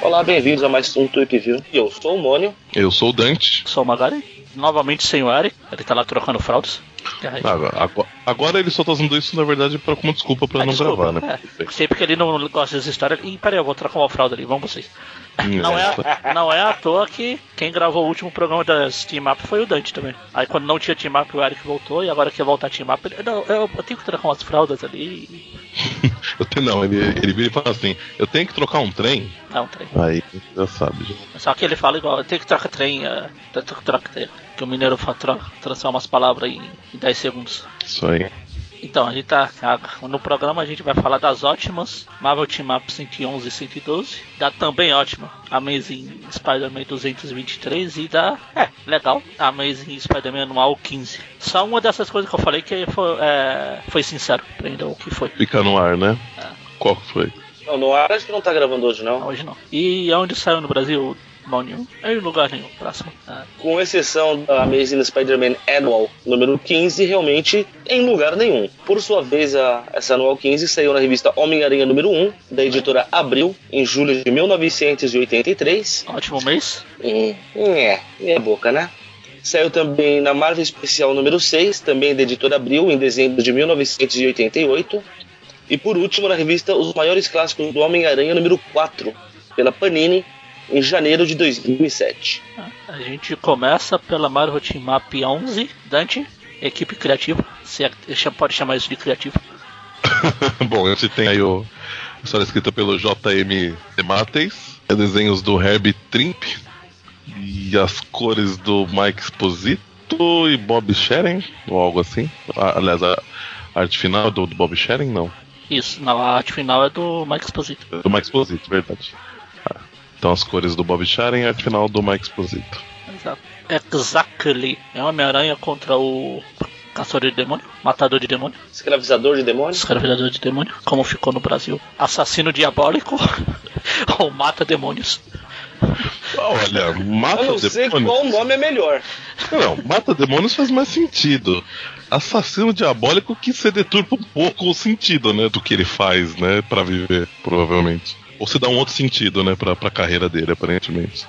Olá, bem-vindos a mais um Tweep View. Eu sou o Mônio. Eu sou o Dante. Sou o Magari. Novamente sem o Ari. Ele tá lá trocando fraldas. Agora, agora, agora ele só tá usando isso, na verdade, pra, como desculpa pra Ah, não desculpa, gravar, né? É, sempre que ele não gosta dessa história. Ih, peraí, eu vou trocar uma fralda ali, vamos vocês. Não é, não é à toa que quem gravou o último programa das Team Up foi o Dante também. Aí quando não tinha Team Up, o Eric voltou e agora quer voltar Team Up. Ele, não, eu, eu tenho que trocar umas fraldas ali. Eu tenho, não, ele, ele vira e fala assim: eu tenho que trocar um trem. Não, trem. Aí já sabe. Só que ele fala igual, eu tenho que trocar trem, é, troca, troca trem. Que o mineiro tro- transforma as palavras em, em 10 segundos. Isso aí. Então, a gente tá. a- No programa a gente vai falar das ótimas Marvel Team Up 111 e 112, da também ótima Amazing Spider-Man 223 e da. É, legal, Amazing Spider-Man Anual 15. Só uma dessas coisas que eu falei que foi, é, foi sincero, aprendeu o que foi. Fica no ar, né? Qual que foi? Não, no ar acho que não tá gravando hoje, não. Hoje não. E onde saiu no Brasil? Mal nenhum. É em lugar nenhum. Próximo. Ah, Com exceção da Amazing Spider-Man Annual número 15, realmente em lugar nenhum. Por sua vez, a, essa Anual 15 saiu na revista Homem-Aranha número 1, da editora Abril, em julho de 1983. ótimo mês. Hum, é, meia boca, né? Saiu também na Marvel Especial número 6, também da editora Abril, em dezembro de 1988. E por último, na revista Os Maiores Clássicos do Homem-Aranha número 4, pela Panini, em janeiro de 2007. Ah, A gente começa pela Marvel Team Up 11. Dante, equipe criativa. Se é- pode chamar isso de criativo. Bom, a gente tem aí o, a história escrita pelo JM Demates, é desenhos do Herbie Trimp e as cores do Mike Exposito e Bob Sheren, ou algo assim. Ah, Aliás, a arte final é do, do Bob Sheren, não. Isso, na arte final é do Mike Exposito. É do Mike Exposito, verdade. Então as cores do Bob Sheren e a final do Mike Exposito. Exato. Exactly. É Homem-Aranha contra o Caçador de Demônio, Matador de Demônio, Escravizador de demônios? Escravizador de Demônio, como ficou no Brasil. Assassino Diabólico ou Mata Demônios. Olha, mata Eu não sei demônios. qual nome é melhor. Não, mata demônios faz mais sentido. Assassino diabólico que se deturpa um pouco o sentido, né, do que ele faz, né, para viver, provavelmente. Ou se dá um outro sentido, né, pra, pra carreira dele, aparentemente.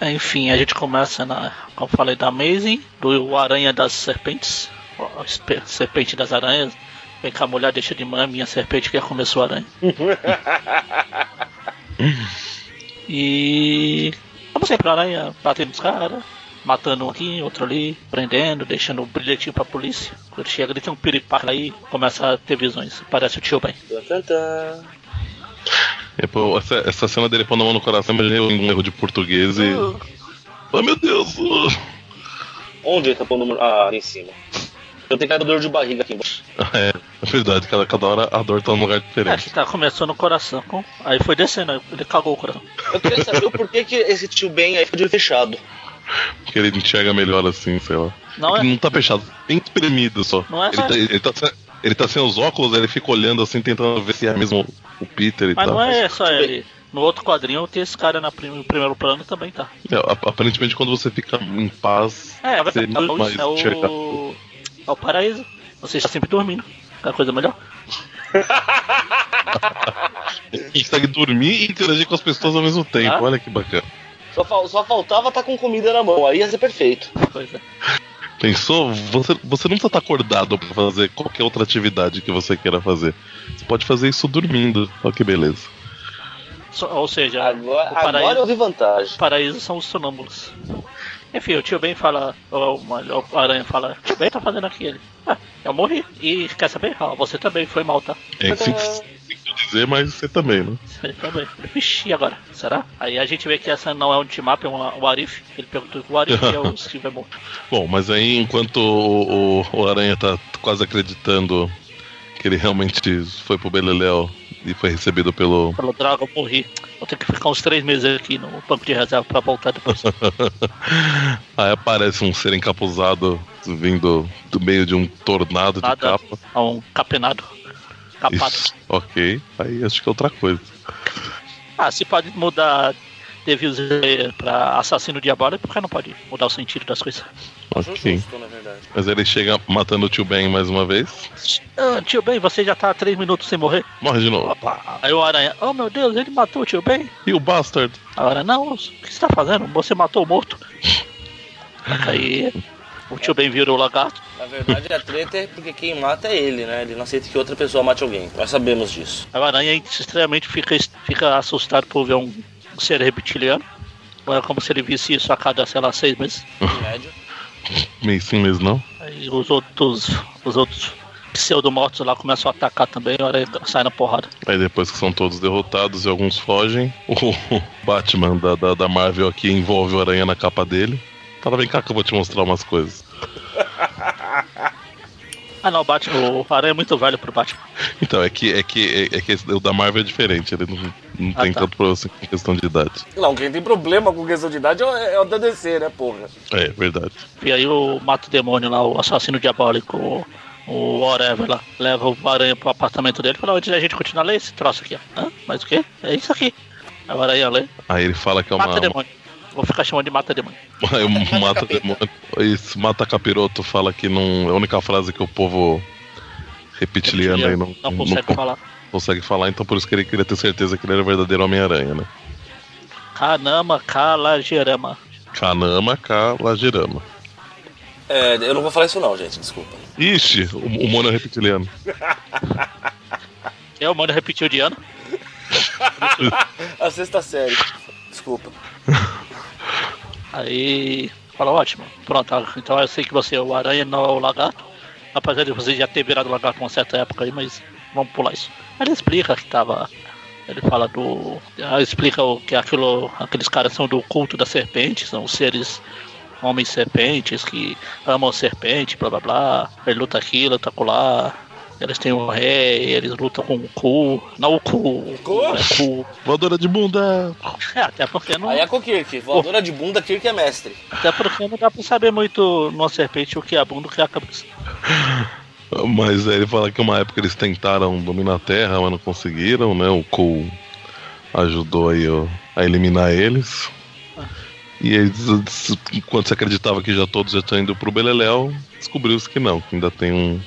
Enfim, a gente começa na, como falei, da Amazing, do Aranha das Serpentes, Serpente das Aranhas. Vem cá, mulher, deixa de mãe, minha serpente que começou a aranha. e. Como sempre, a aranha batendo nos caras, matando um aqui, outro ali, prendendo, deixando o bilhetinho pra polícia. Quando chega, ele tem um piripaque aí, começa a ter visões. Parece o tio Ben. Tan, tan, tan. E, pô, essa, essa cena dele pondo a mão no coração, imaginei um erro de português e. Oh meu Deus! uh. Onde ele tá pondo o número? Ah, ali em cima. Eu tenho cada dor de barriga aqui embaixo. É, é verdade, cada, cada hora a dor tá num lugar É, diferente. que tá, começou no coração, aí foi descendo, aí ele cagou o coração. Eu queria saber o porquê que esse tio Ben aí foi de fechado. Porque ele enxerga melhor assim, sei lá. Não é? Ele não tá fechado, bem espremido só. Não é ele, só- tá, ele, tá, ele tá sem os óculos, ele fica olhando assim, tentando ver se é mesmo o Peter e Mas tal. não é só ele. No outro quadrinho tem esse cara na prim- no primeiro plano também, tá? É, ap- aparentemente quando você fica em paz, É, você é, não mais é o. É o paraíso. Você está sempre dormindo. É a coisa melhor. consegue dormir e interagir com as pessoas ao mesmo tempo. Ah. Olha que bacana. Só, fal- só faltava estar com comida na mão, aí ia ser perfeito. Pois é. Pensou? Você, você não precisa estar acordado pra fazer qualquer outra atividade que você queira fazer. Você pode fazer isso dormindo. Olha que beleza. Só- ou seja, Agora, o paraíso, agora eu vi vantagem. o paraíso são os sonâmbulos. Enfim, o tio Ben fala, o, o, o Aranha fala, tio Ben tá fazendo aqui ele. Ah, eu morri. E quer saber? Ah, você também foi mal, tá? É sim, sim dizer, mas você também, né? Você também. Vixe, e agora? Será? Aí a gente vê que essa não é um team-up, é um Arif. Ele perguntou o Arif é o Steve morto. Bom, mas aí enquanto o, o, o Aranha tá quase acreditando que ele realmente foi pro Beleléu e foi recebido pelo. Falou, droga, eu morri. Vou ter que ficar uns três meses aqui no banco de reserva pra voltar depois. aí aparece um ser encapuzado vindo do meio de um tornado de capa. a um capenado. Capado. Isso, ok. Aí acho que é outra coisa. Ah, se pode mudar teve os pra assassino diabólico, por que não pode mudar o sentido das coisas? Ok. Justo. Mas ele chega matando o tio Ben mais uma vez. Ah, tio Ben, você já tá há três minutos sem morrer? Morre de novo. Opa. Aí o aranha, oh meu Deus, ele matou o tio Ben? E o Bastard? Agora, não, o que você tá fazendo? Você matou o morto. Aí o tio Ben virou o lagarto. Na verdade, a treta é porque quem mata é ele, né? Ele não aceita que outra pessoa mate alguém. Nós sabemos disso. Aí o aranha extremamente fica, fica assustado por ver um ser reptiliano. Não é como se ele visse isso a cada, sei lá, seis meses. Em média. Meio sim mesmo, não? Aí os outros, os outros pseudo-mortos lá começam a atacar também, a aranha sai na porrada. Aí depois que são todos derrotados e alguns fogem, o Batman da, da, da Marvel aqui envolve o Aranha na capa dele. Fala, vem cá que eu vou te mostrar umas coisas. Ah não, o Batman, o aranha é muito velho pro Batman. Então, é que, é que, é, é que esse- o da Marvel é diferente, ele não, não Ah, tem tá. tanto problema assim com questão de idade. Não, quem tem problema com questão de idade é o- é o da DC, né, porra? É, verdade. E aí o mata o demônio lá, o assassino diabólico, o, o whatever lá, leva o aranha pro apartamento dele e fala, antes da gente continuar, lê esse troço aqui, ó. Hã? Mas o quê? É isso aqui. Aí o aranha lê, Aí ele fala que é uma. mata demônio. Vou ficar chamando de mata demônio. Mata demônio. Isso, mata capiroto fala que não. É a única frase que o povo reptiliano aí não, não consegue não falar. consegue falar, então por isso que ele queria ter certeza que ele era o verdadeiro Homem-Aranha, né? Kanama Kalagerama. Kanama Kalajirama. É, eu não vou falar isso não, gente, desculpa. Ixi, o, o mono é reptiliano. É, o mano repetiu de ano. A sexta série. Desculpa. Aí fala, ótimo. Pronto, então eu sei que você é o aranha, não é o lagarto. Apesar de você já ter virado lagarto uma certa época aí, mas vamos pular isso. Aí ele explica que tava. Ele fala do. ah, Explica o, que aquilo, aqueles caras são do culto da serpente, são seres homens serpentes que amam serpente, blá blá blá. Ele luta aqui, luta lá. Eles têm um rei, eles lutam com o cu. Não o cu, o cu, é cu. Voadora de bunda! É, até porque não. Aí é com o Kirk. Voadora de bunda, Kirk é mestre. Até porque não dá pra saber muito numa serpente o que é a bunda e o que é a cabeça. Mas aí ele fala que uma época eles tentaram dominar a Terra, mas não conseguiram, né? O Cole ajudou aí ó, a eliminar eles. E eles, enquanto se acreditava que já todos já tinham ido pro Beleléu, descobriu-se que não, que ainda tem um,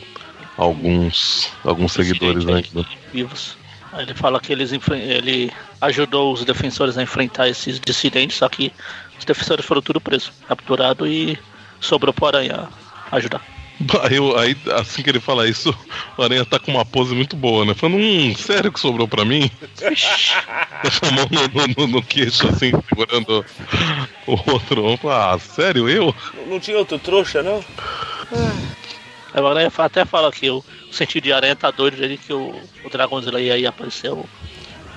alguns, alguns seguidores aí, vivos. Ele fala que eles ele ajudou os defensores a enfrentar esses dissidentes, só que os defensores foram tudo presos, capturados e sobrou pro Aranha ajudar. Aí, aí, assim que ele fala isso, o Aranha tá com uma pose muito boa, né? Falando, hum, sério que sobrou pra mim? Com a mão no, no- no queixo, assim, segurando o outro. Ah, sério, eu? Não- Não tinha outro trouxa, não? Aí fa- até fala que o, o sentido de aranha tá doido ali que o, o Dragon Slayer aí apareceu.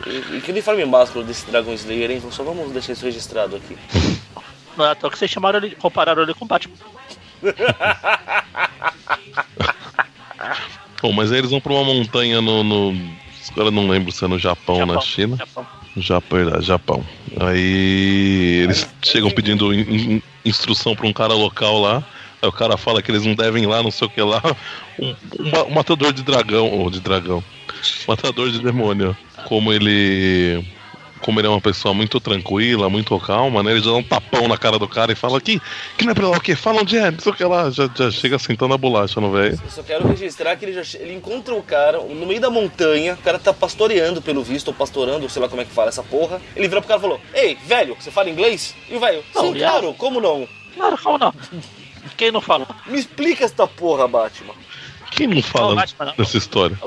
E, e que uniforme másculo desse Dragon Slayer, hein? Só vamos deixar isso registrado aqui. Não é à toa que vocês chamaram ele, compararam ele com o Batman. Bom, mas aí eles vão pra uma montanha no. no agora não lembro se é no Japão ou na China. Japão. Japão, verdade, Japão. Aí eles chegam pedindo in- in- instrução pra um cara local lá. Aí o cara fala que eles não devem ir lá, não sei o que lá. Um, um um matador de dragão, ou de dragão. Matador de demônio. Como ele. Como ele é uma pessoa muito tranquila, muito calma, né? Ele já dá um tapão na cara do cara e fala que, que não é pra lá o quê? Fala onde é, não sei o que lá. Já, já chega sentando a bolacha no velho. Eu só quero registrar que ele, já, ele encontra o cara no meio da montanha, o cara tá pastoreando pelo visto, ou pastorando, sei lá como é que fala essa porra. Ele virou pro cara e falou: Ei, velho, você fala inglês? E o velho, Não, sim, claro, como não? Claro, como não? Quem não fala? Me explica esta porra, Batman. Quem não fala Não, Batman não. dessa história?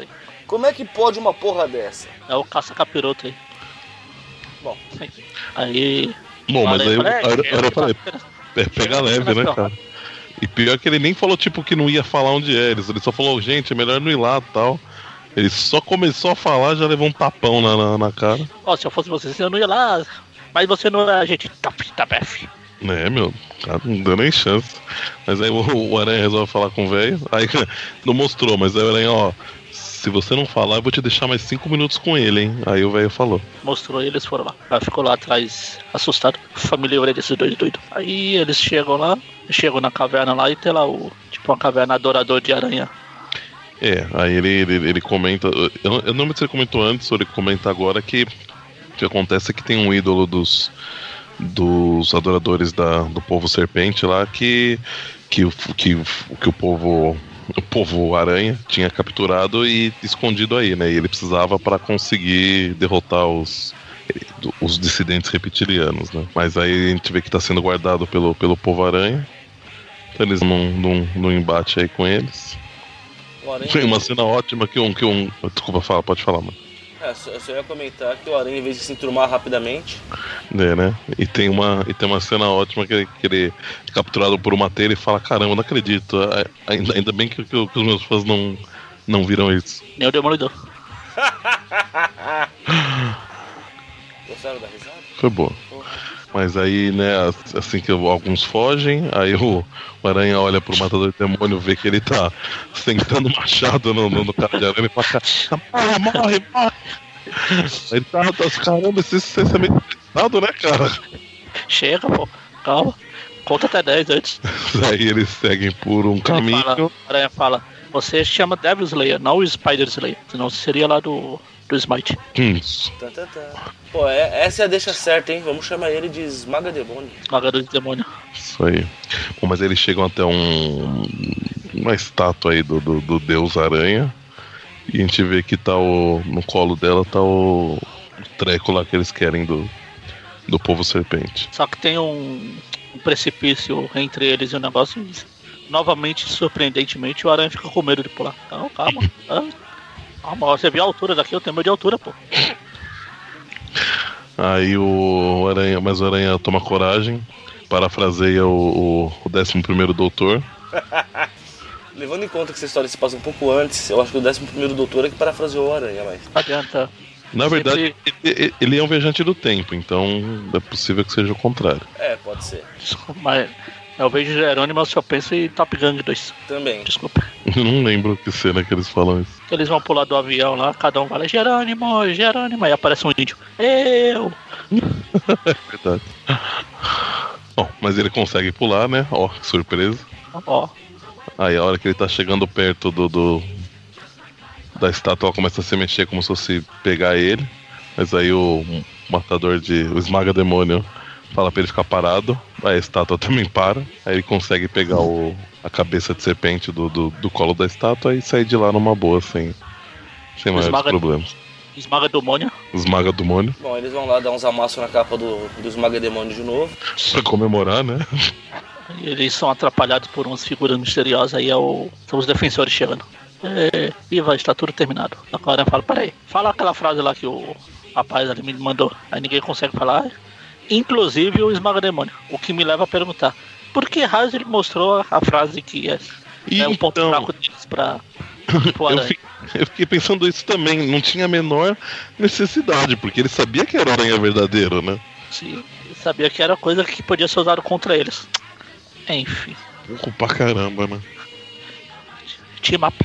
É. Como é que pode uma porra dessa? É o caça-capiroto aí. Bom. Aí. Bom, mas aí, aí eu falei, É, pega leve, né, cara? E pior que ele nem falou, tipo, que não ia falar onde é. Ele ele só falou, gente, é melhor não ir lá tal. Ele só começou a falar, já levou um tapão na, na, na cara. Ó, se eu fosse você, eu não ia lá. Mas você não é a gente. Tá, tá, bef. É, meu, cara, não deu nem chance. Mas aí o, o Aranha resolve falar com o velho. Aí não mostrou, mas aí o Aranha, ó, se você não falar, eu vou te deixar mais cinco minutos com ele, hein? Aí o velho falou. Mostrou e eles foram lá. Ela ficou lá atrás, assustado. Família orelha desses dois doidos. Aí eles chegam lá, chegam na caverna lá e tem lá o. Tipo uma caverna adorador de aranha. É, aí ele, ele, ele comenta. Eu, não- eu não lembro se ele comentou antes ou ele comenta agora que O que acontece é que tem um ídolo dos, dos adoradores da, do povo serpente lá que, que, que, que o povo o povo aranha tinha capturado e escondido aí, né? E ele precisava para conseguir derrotar os os dissidentes reptilianos, né? Mas aí a gente vê que está sendo guardado pelo, pelo povo aranha. Então eles num, num, num embate aí com eles. Tem uma cena ótima que um, que um. Desculpa, fala, pode falar, mano. É, eu só ia comentar que o Aranha, em vez de se enturmar rapidamente. É, né? E tem uma, e tem uma cena ótima que, que ele é capturado por uma telha e fala: Caramba, não acredito. Ainda, ainda bem que, que, os meus fãs não, não viram isso. Nem o Demolidor. Gostaram da risada? Foi boa. Mas aí, né, assim que alguns fogem, aí o, o Aranha olha pro matador de demônio, vê que ele tá sentando machado no, no, no cara de aranha e fala, morre, morre, morre. Aí tá, tá caramba, esse, esse é né, cara? Chega, pô, calma. Conta até 10 antes. Aí eles seguem por um ele caminho. Fala, a aranha fala, você chama Devil Slayer, não o Spider Slayer. Senão seria lá do do Smite. Tá, tá, tá. Pô, é, essa é a deixa certa, hein? Vamos chamar ele de Esmaga Demônio. Esmagador de Demônio. Isso aí. Bom, mas eles chegam até um. uma estátua aí do, do, do Deus Aranha. E a gente vê que tá o. no colo dela tá o. o treco lá que eles querem do. do povo serpente. Só que tem um, um precipício entre eles e o negócio. Novamente, surpreendentemente, o aranha fica com medo de pular. Então, calma. Ah, mas você viu a altura daqui, eu tenho medo de altura, pô. Aí o Aranha, mas o Aranha toma coragem, parafraseia o, o, o 11 Doutor. Levando em conta que essa história se passa um pouco antes, eu acho que o 11 Doutor é que parafraseou o Aranha, mas. Não adianta. Na verdade, ele, ele, é um viajante do tempo, então é possível que seja o contrário. É, pode ser. Mas eu vejo Jerônimo, eu só penso em Top Gun 2. Também. Desculpa. Eu não lembro que cena que eles falam isso. Eles vão pular do avião lá, cada um fala Jerônimo, Jerônimo, aí aparece um índio. Eu! é verdade. Bom, mas ele consegue pular, né? Ó, que surpresa. Ó. Aí a hora que ele tá chegando perto do, do da estátua, começa a se mexer como se fosse pegar ele. Mas aí o matador de. o esmaga demônio fala pra ele ficar parado, aí a estátua também para, aí ele consegue pegar o, a cabeça de serpente do, do, do colo da estátua e sair de lá numa boa, sem, sem maiores esmaga, problemas. Esmaga demônio. Esmaga demônio. Bom, eles vão lá dar uns amassos na capa do, do esmaga demônio de novo. Pra comemorar, né? Eles são atrapalhados por umas figuras misteriosas, aí é o, são os defensores chegando. É, Iva, está tudo terminado. Agora eu falo, peraí, fala aquela frase lá que o rapaz ali me mandou. Aí ninguém consegue falar inclusive o Esmaga Demônio. O que me leva a perguntar: por que ele mostrou a frase que é, e é um ponto então, fraco deles pra. eu, fiquei, eu fiquei pensando isso também, não tinha a menor necessidade, porque ele sabia que era o aranha verdadeiro, né? Sim, ele sabia que era coisa que podia ser usada contra eles. Enfim. Pouco pra caramba, né? Team up.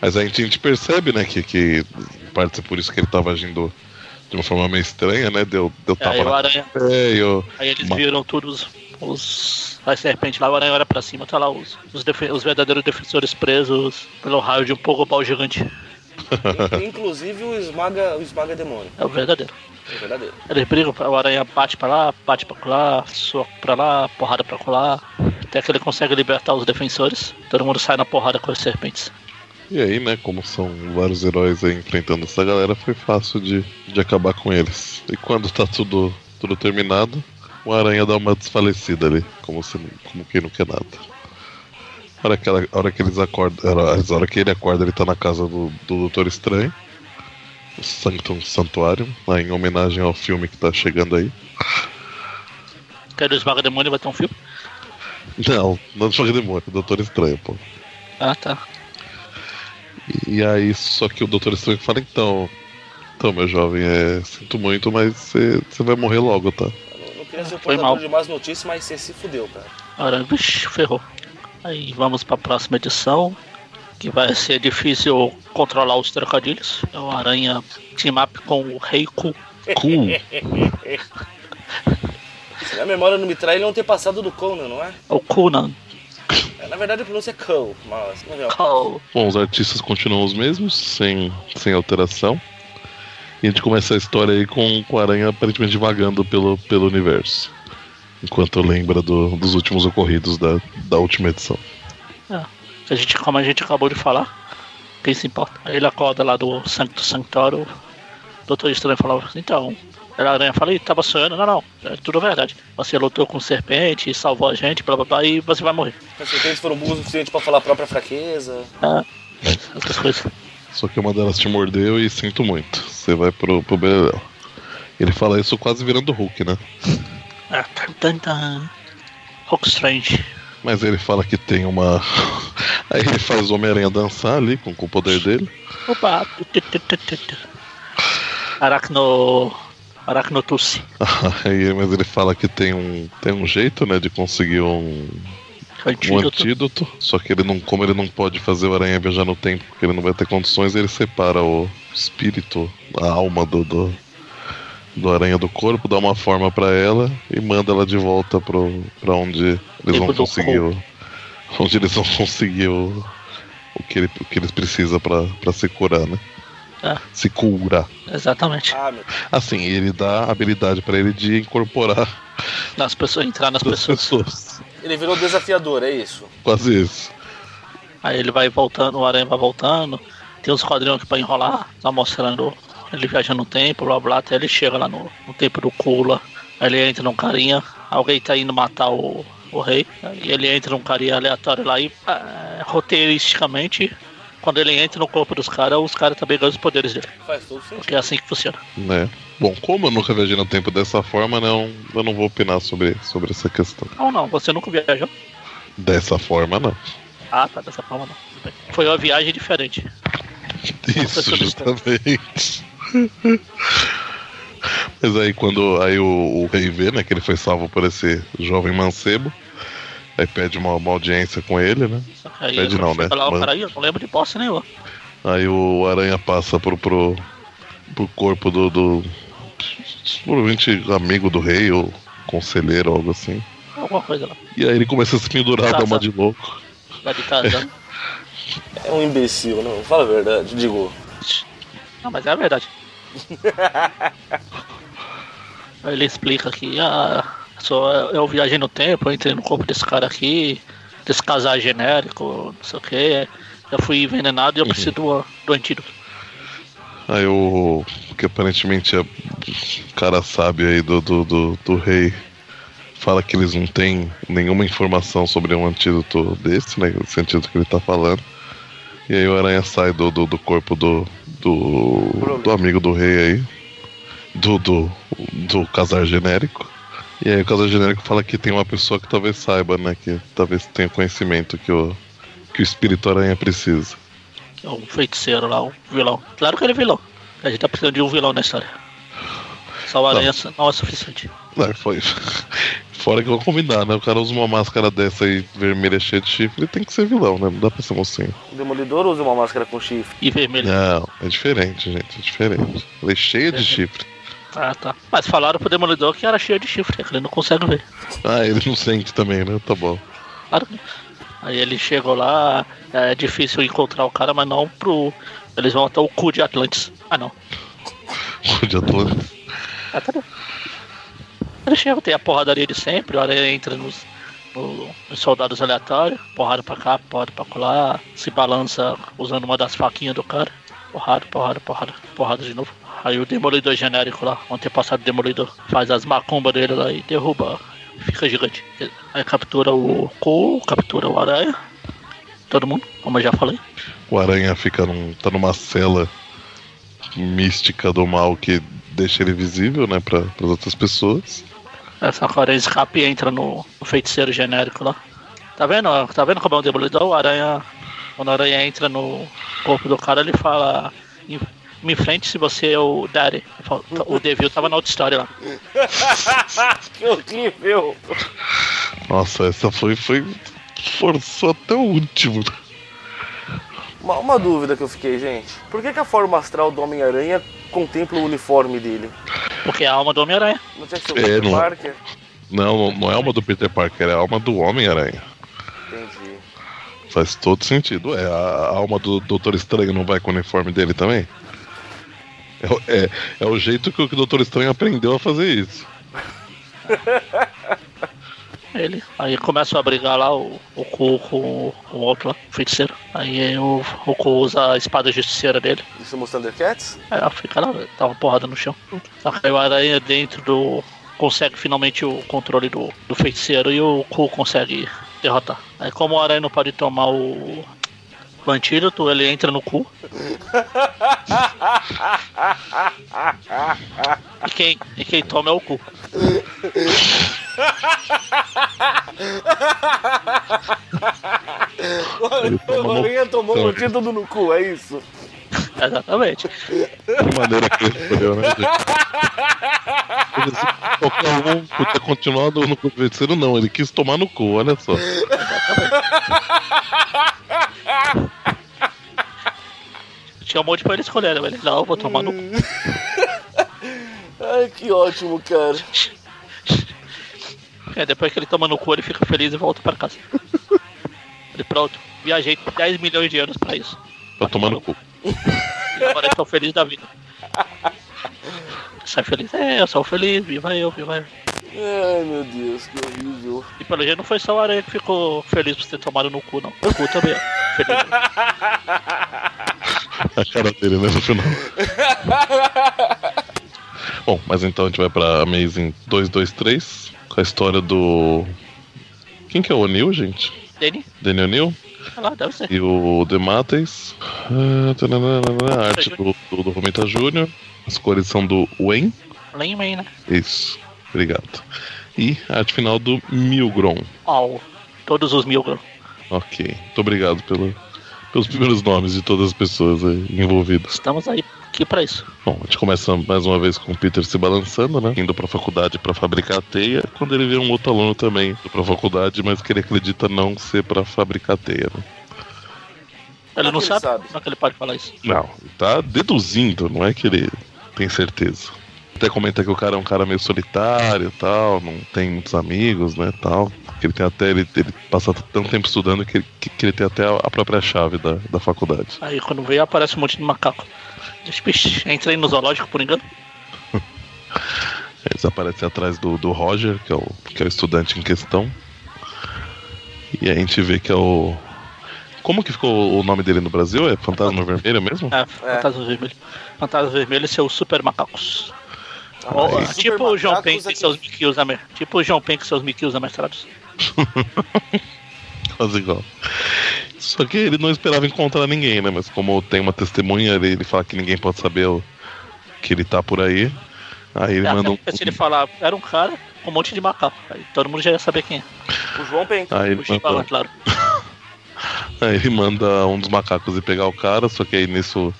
Mas a gente, a gente percebe, né, que, que parte é por isso que ele tava agindo de uma forma meio estranha, né? Deu, deu é, tapa é, na aranha. É, eu... Aí eles uma... viram todos os. As serpentes lá, o aranha olha pra cima, tá lá os, os, os verdadeiros defensores presos pelo raio de um pogobol gigante. Inclusive o esmaga, o esmaga demônio. É o verdadeiro. É o verdadeiro. Eles brigam, o aranha bate pra lá, bate pra lá, soco pra lá, porrada pra colar. Até que ele consegue libertar os defensores. Todo mundo sai na porrada com as serpentes. E aí, né, como são vários heróis aí enfrentando essa galera, foi fácil de, de acabar com eles. E quando tá tudo, tudo terminado, o Aranha dá uma desfalecida ali, como, se, como quem não quer nada. A hora que, ela, a hora que eles acordam, a hora que ele acorda, ele tá na casa do, do Doutor Estranho, o Sanctum Santuário, lá em homenagem ao filme que tá chegando aí. Quer Esmaga Demônio vai ter um filme? Não, não Esmaga Demônio, Doutor Estranho, pô. Ah, tá. E aí, só que o Doutor Estranho fala, então. Então, meu jovem, é, sinto muito, mas você vai morrer logo, tá? Eu não, não queria ser o portador de mais notícias, mas você se fudeu, cara. Ora, vixi, ferrou. Aí vamos pra próxima edição. Que vai ser difícil controlar os trocadilhos. É o Aranha Team Up com o Rei Ku. Se a memória não me trai, ele não ter passado do Conan, não é? O Conan. É, na verdade a pronúncia é Cole, mas Cole. Bom, os artistas continuam os mesmos, sem, sem alteração. E a gente começa a história aí com, com a aranha aparentemente vagando pelo, pelo universo. Enquanto lembra do, dos últimos ocorridos da, da última edição. É. A gente, como a gente acabou de falar, quem se importa? Aí ele acorda lá do Sancto Sanctório. O Doutor Estranho falava assim, então. A aranha fala, e tava sonhando, não, não, é tudo verdade. Você lutou com serpente, salvou a gente, blá blá blá, e você vai morrer. As serpentes foram burros o suficiente pra falar a própria fraqueza. É, essas coisas. Só que uma delas te mordeu e sinto muito. Você vai pro, pro Beleléu. Ele fala isso quase virando Hulk, né? Ah, tan, tan, tan. Hulk Strange. Mas ele fala que tem uma. Aí ele faz o Homem-Aranha dançar ali com, com o poder dele. Opa! tu, tu, tu, tu, tu, tu. Aracno. Aracnotussi. Aí, mas ele fala que tem um, tem um jeito, né, de conseguir um, um Antídoto. antídoto. Só que ele não, como ele não pode fazer o aranha viajar no tempo, porque ele não vai ter condições, ele separa o espírito, a alma do, do, do aranha do corpo, dá uma forma pra ela e manda ela de volta pro, pra onde eles vão conseguir o, onde eles vão conseguir o, o, que, ele, o que eles precisam pra se curar, né? É. Se curar. Exatamente. Ah. Assim, ele dá a habilidade pra ele de incorporar Nas pessoas, entrar nas as pessoas. pessoas. Ele virou desafiador, é isso? Quase isso. Aí ele vai voltando, o aranha vai voltando. Tem uns quadrinhos aqui pra enrolar, tá mostrando ele viajando no tempo, blá blá, até ele chega lá no, no tempo do Kula. Aí ele entra num carinha, alguém tá indo matar o, o rei. E ele entra num carinha aleatório lá e é, roteiristicamente, quando ele entra no corpo dos caras, os caras também ganham os poderes dele. Faz todo sentido. Porque é assim que funciona. Né? Bom, como eu nunca viajei no tempo dessa forma, não, eu não vou opinar sobre, sobre essa questão. Não, não, você nunca viajou? Dessa forma, não. Ah, tá, dessa forma não. Foi uma viagem diferente. Isso, justamente. Mas aí quando aí o, o rei vê, né, que ele foi salvo por esse jovem mancebo, aí pede uma, uma audiência com ele, né? Aí Pede não, né? lá, Manda. cara aí, eu não lembro de bosta nenhuma. Aí o aranha passa pro, pro, pro corpo do, do. Provavelmente amigo do rei, ou conselheiro, algo assim. Alguma coisa lá. E aí ele começa a se pendurar, dar uma de louco. Lá de casa. É um imbecil, não? Fala a verdade, digo. Não, mas é a verdade. Aí ele explica que ah, só eu viajei no tempo, eu entrei no corpo desse cara aqui, desse casal genérico, não sei o que. Eu fui envenenado e eu preciso do, do antídoto. Aí o. Que aparentemente é o cara sábio aí do, do, do, do rei fala que eles não têm nenhuma informação sobre um antídoto desse, né? Esse antídoto que ele tá falando. E aí o aranha sai do, do, do corpo do, do. do amigo do rei aí. Do, do, do casar genérico. E aí o casar genérico fala que tem uma pessoa que talvez saiba, né? Que talvez tenha conhecimento que o, que o espírito aranha precisa. É um feiticeiro lá, um vilão. Claro que ele é vilão. A gente tá precisando de um vilão na história. Só o aranha não é suficiente. Não, foi. Fora que eu vou combinar, né? O cara usa uma máscara dessa aí, vermelha cheia de chifre, ele tem que ser vilão, né? Não dá pra ser mocinho. O Demolidor usa uma máscara com chifre. E vermelho. Não, é diferente, gente, é diferente. Ela é cheia de chifre. Ah, tá. Mas falaram pro Demolidor que era cheio de chifre, que ele não consegue ver. Ah, ele não sente também, né? Tá bom. Claro que- Aí ele chegou lá, é difícil encontrar o cara, mas não pro. Eles vão até o cu de Atlantis. Ah não. O de Atlanta. Ah, tá bom. Ele chega, tem a porradaria de sempre, o aranha entra nos, no- nos soldados aleatórios, porrada pra cá, porrada pra colar, se balança usando uma das faquinhas do cara. Porrada, porrada, porrada, porrada de novo. Aí o demolidor genérico lá, ontem passado demolidor, faz as macumbas dele lá e derruba. Fica gigante. Aí captura o Cole, captura o aranha. Todo mundo, como eu já falei. O aranha fica num. tá numa cela mística do mal que deixa ele visível, né, pra, pras outras pessoas. Essa aranha escapa e entra no, feiticeiro genérico lá. Tá vendo? Tá vendo como é um demolidor? O aranha. Quando a aranha entra no corpo do cara, ele fala. "Em- Me enfrente se você é o Daddy. Fala, O Devil tava na outra história lá. que horrível! Nossa, essa foi. foi. forçou até o último. Uma, uma dúvida que eu fiquei, gente. Por que, que a forma astral do Homem-Aranha contempla o uniforme dele? Porque é a alma do Homem-Aranha. Não tinha que ser o É, Peter não- Parker? Não, não é alma do Peter Parker, é a alma do Homem-Aranha. Entendi. Faz todo sentido. É, a, a alma do Doutor Estranho não vai com o uniforme dele também? É, o- é, é o jeito que o Doutor Estranho aprendeu a fazer isso. Ele. Aí começam a brigar lá o, o Ku com, com o outro lá, o feiticeiro. Aí o, o Ku usa a espada justiceira dele. Isso mostra Thundercats? Aí ela fica lá, dá uma porrada no chão. Aí o aranha dentro do. consegue finalmente o controle do, do feiticeiro e o Ku consegue derrotar. Aí como o aranha não pode tomar o. o antídoto, ele entra no cu. E quem, e quem toma é o cu. O Aranha tomou um título no cu, é isso? Exatamente. Que maneira que ele escolheu, né, qualquer um ter continuado no feiticeiro, não. Ele quis tomar no cu, olha só. Tinha um monte pra ele escolher, né? Ele, não, eu vou tomar no cu. Ai, que ótimo, cara. É, depois que ele toma no cu, ele fica feliz e volta pra casa. Ele, pronto, viajei 10 milhões de anos pra isso. Pra tomar no cu. E agora estou feliz da vida. Sai feliz. É, eu sou feliz, viva eu, viva eu. Ai, meu Deus, que horrível. E pelo jeito não foi só o Aranha que ficou feliz por ter tomado no cu, não. O cu também feliz. A cara dele, né, no final. Bom, mas então a gente vai pra Amazing 223 com a história do. Quem que é o O'Neill, gente? Danny, Danny O'Neill olha lá, deve ser. e o Demates. Ah, A arte do, do, do Romita Júnior. As cores são do Wayne. Lembrei, né? Isso, obrigado. E a arte final do Milgrom. Ó, todos os mil. Ok, muito obrigado pelo, pelos primeiros nomes de todas as pessoas aí envolvidas. Estamos aí aqui pra isso. Bom, a gente começa mais uma vez com o Peter se balançando, né? Indo pra faculdade pra fabricar a teia, quando ele vê um outro aluno também indo pra faculdade, mas que ele acredita não ser pra fabricar a teia, né? Ele não que ele sabe, sabe? como é que ele pode falar isso? Não, ele tá deduzindo, não é que ele tem certeza. Até comenta que o cara é um cara meio solitário e tal, não tem muitos amigos, né, tal. Que ele tem até, ele, ele passa tanto tempo estudando que, ele- que, que ele tem até a, a própria chave da, da faculdade. Aí quando vê aparece um monte de macaco. Diz, Vixe, entrei no zoológico por engano. Eles aparecem atrás do, do Roger, que é, o, que é o estudante em questão. E a gente vê que é o. Como que ficou o nome dele no Brasil? É Fantasma Vermelho mesmo? É, Fantasma Vermelho. Fantasma Vermelho e seus super macacos. Tipo o João macacos Penck e aqui. seus Mickey amer... Tipo o João Penck e seus Mickey amestrados. Quase igual. Só que ele não esperava encontrar ninguém, né? Mas como tem uma testemunha, ele, ele fala que ninguém pode saber o, que ele tá por aí. Aí ele É, manda um. Se ele falar, era um cara com um monte de macaco. Aí todo mundo já ia saber quem é. O João Penck. Aí ele, O Chimbala, manda, claro. aí ele manda um dos macacos ir pegar o cara, só que aí nisso o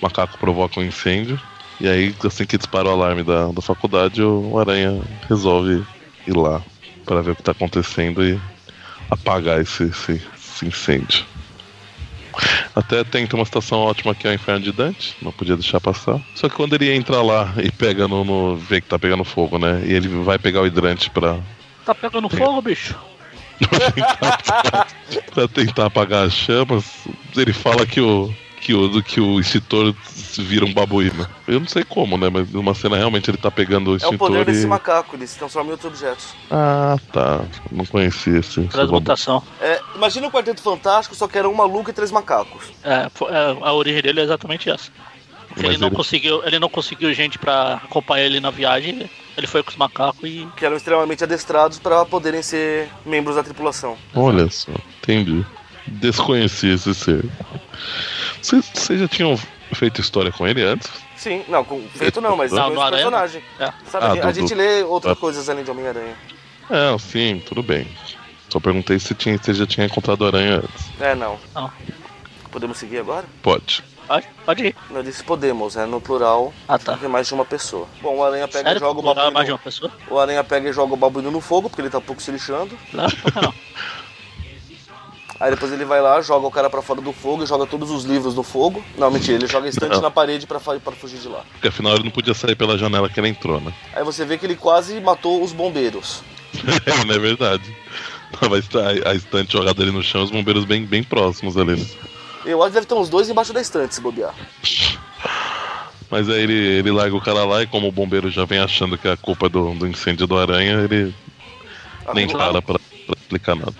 macaco provoca um incêndio. E aí, assim que dispara o alarme da, da faculdade, o Aranha resolve ir lá para ver o que tá acontecendo e apagar esse, esse, esse incêndio. Até tem, tem uma situação ótima que é o Inferno de Dante, não podia deixar passar. Só que quando ele entra lá e pega no, no. vê que tá pegando fogo, né? E ele vai pegar o hidrante pra, Tá pegando fogo, bicho? pra tentar apagar as chamas, ele fala que o. Que o, que o extintor vira um babuíno. Eu não sei como, né? Mas numa cena realmente ele tá pegando o É o extintor poder desse e. macaco, ele se transforma em outros objetos. Ah, tá. Não conhecia esse. Transmutação. É, imagina um quarteto fantástico, só que era um maluco e três macacos. É, é, a origem dele é exatamente essa. Porque Mas ele não, ele- conseguiu, ele não conseguiu gente pra acompanhar ele na viagem. Ele foi com os macacos e. Que eram extremamente adestrados para poderem ser membros da tripulação. Olha só, entendi. Desconheci esse ser. Vocês já tinham feito história com ele antes? Sim, não, com, feito não, mas Não, no esse Aranha, personagem. É. Sabe, Ah, a, do- gente do- lê outras Ah. coisas além de Homem-Aranha. É, sim, tudo bem. Só perguntei se tinha, se já tinha encontrado aranha antes. É, não. Não. Podemos seguir agora? Pode. Pode, pode ir. Eu disse podemos, é no plural, Ah, tá. porque mais de uma pessoa. Bom, o Aranha pega Sério? e joga o é mais de babuíno. uma pessoa? O Aranha pega e joga o babuíno no fogo, porque ele tá um pouco se lixando. Que não? Aí depois ele vai lá, joga o cara pra fora do fogo e joga todos os livros no fogo. Não, mentira, ele joga a estante Não. na parede pra fugir de lá. Porque afinal ele não podia sair pela janela que ele entrou, né? Aí você vê que ele quase matou os bombeiros. É, não é verdade. Tava a, a estante jogada ali no chão, os bombeiros bem, bem próximos ali, né? Eu acho que deve ter uns dois embaixo da estante, se bobear. Mas aí ele, ele larga o cara lá e como o bombeiro já vem achando que é a culpa é do, do incêndio do aranha, ele nem para pra, pra explicar nada.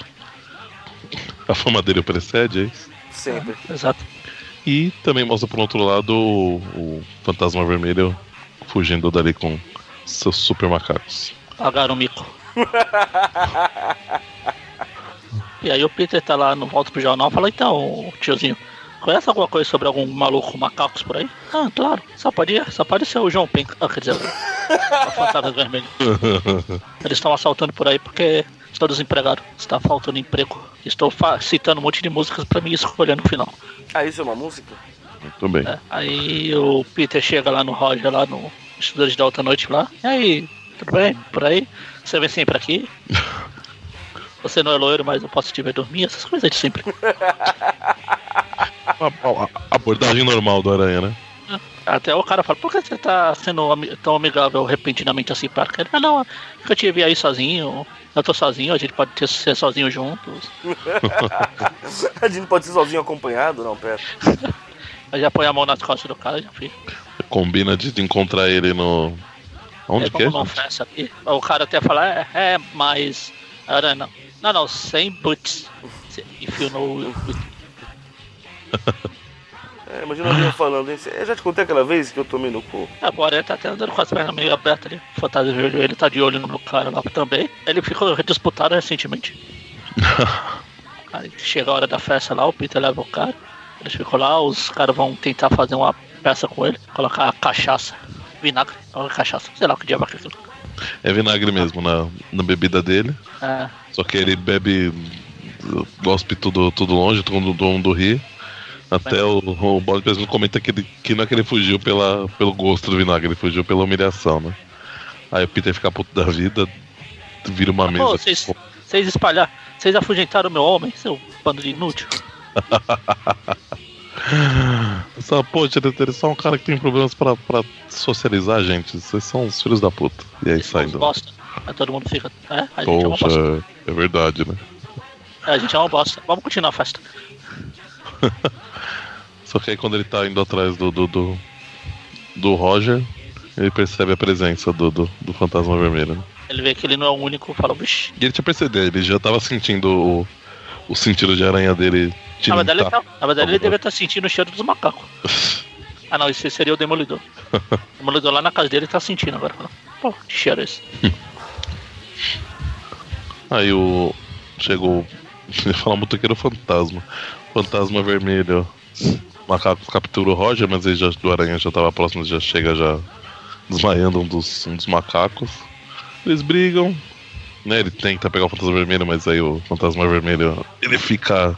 A fama dele o precede, é isso? Sempre. Exato. E também mostra por outro lado o, o fantasma vermelho fugindo dali com seus super macacos. Pagaram o mico. e aí o Peter tá lá no volta pro jornal e fala, então, tiozinho, conhece alguma coisa sobre algum maluco macacos por aí? Ah, claro, só pode, só pode ser o João Pink. Ah, quer dizer, o fantasma vermelho. Eles estão assaltando por aí porque estou desempregado. Está faltando emprego. Estou citando um monte de músicas pra mim escolher no final. Ah, isso é uma música? Muito bem. É, Aí o Peter chega lá no Roger, lá no Estudante da Alta Noite lá. E aí, tudo bem? Por aí? Você vem sempre aqui? Você não é loiro, mas eu posso te ver dormir, essas coisas de sempre. A, a- a abordagem normal do aranha, né? Até o cara fala, por que você tá sendo tão amigável repentinamente assim para ele? Ah, não, eu te vi aí sozinho, eu tô sozinho, a gente pode ter, ser sozinho juntos. A gente não pode ser sozinho acompanhado? Não, pera. Aí já põe a mão nas costas do cara e já fica. Combina de, encontrar ele no. Onde é que é? festa aqui. O cara até fala, é, é mas. Era, não. Não, não, sem boots. You know. É, imagina alguém falando isso. Eu já te contei aquela vez que eu tomei no cu. É, o Aranha tá até andando com as pernas meio abertas ali. O fantasma vermelho, ele tá de olho no cara lá também. Ele ficou disputado recentemente. Aí chega a hora da festa lá, o Peter leva o cara. Eles ficam lá, os caras vão tentar fazer uma peça com ele, colocar cachaça, vinagre, ou cachaça, sei lá o que diabo é aquilo. É vinagre mesmo na, na bebida dele. É, Só que ele bebe. Gospe tudo, tudo longe, todo mundo ri. Até o, o Bob Esponja comenta que, ele, que não é que ele fugiu pela, pelo gosto do vinagre, ele fugiu pela humilhação, né? Aí o Peter fica puto da vida, vira uma mesa. Vocês, espalhar, vocês afugentaram meu homem, seu bando de inútil. Só, diretor, ele é só um cara que tem problemas pra, pra socializar, gente. Vocês são os filhos da puta. E aí sai do. Aí todo mundo fica. É, a gente é uma Poxa, bosta. é verdade, né? É, a gente é uma bosta. Vamos continuar a festa. Só que aí quando ele tá indo atrás do, do, do, do Roger, ele percebe a presença do, do, do fantasma vermelho. Né? Ele vê que ele não é o único, fala, vixi. E ele tinha percebido, ele já tava sentindo o, o sentido de aranha dele. te Na verdade, ele, tá, na verdade ele Tá devia estar sentindo o cheiro dos macacos. Ah não, esse seria o Demolidor. O Demolidor lá na casa dele tá sentindo agora. Pô, que cheiro é esse? Aí o. Chegou. Ele fala motoqueiro fantasma. Fantasma vermelho. O macaco captura o Roger, mas ele já, do aranha já tava próximo, já chega já desmaiando um dos, um dos macacos. Eles brigam. Né, ele tenta pegar o fantasma vermelho, mas aí o fantasma vermelho. Ele fica.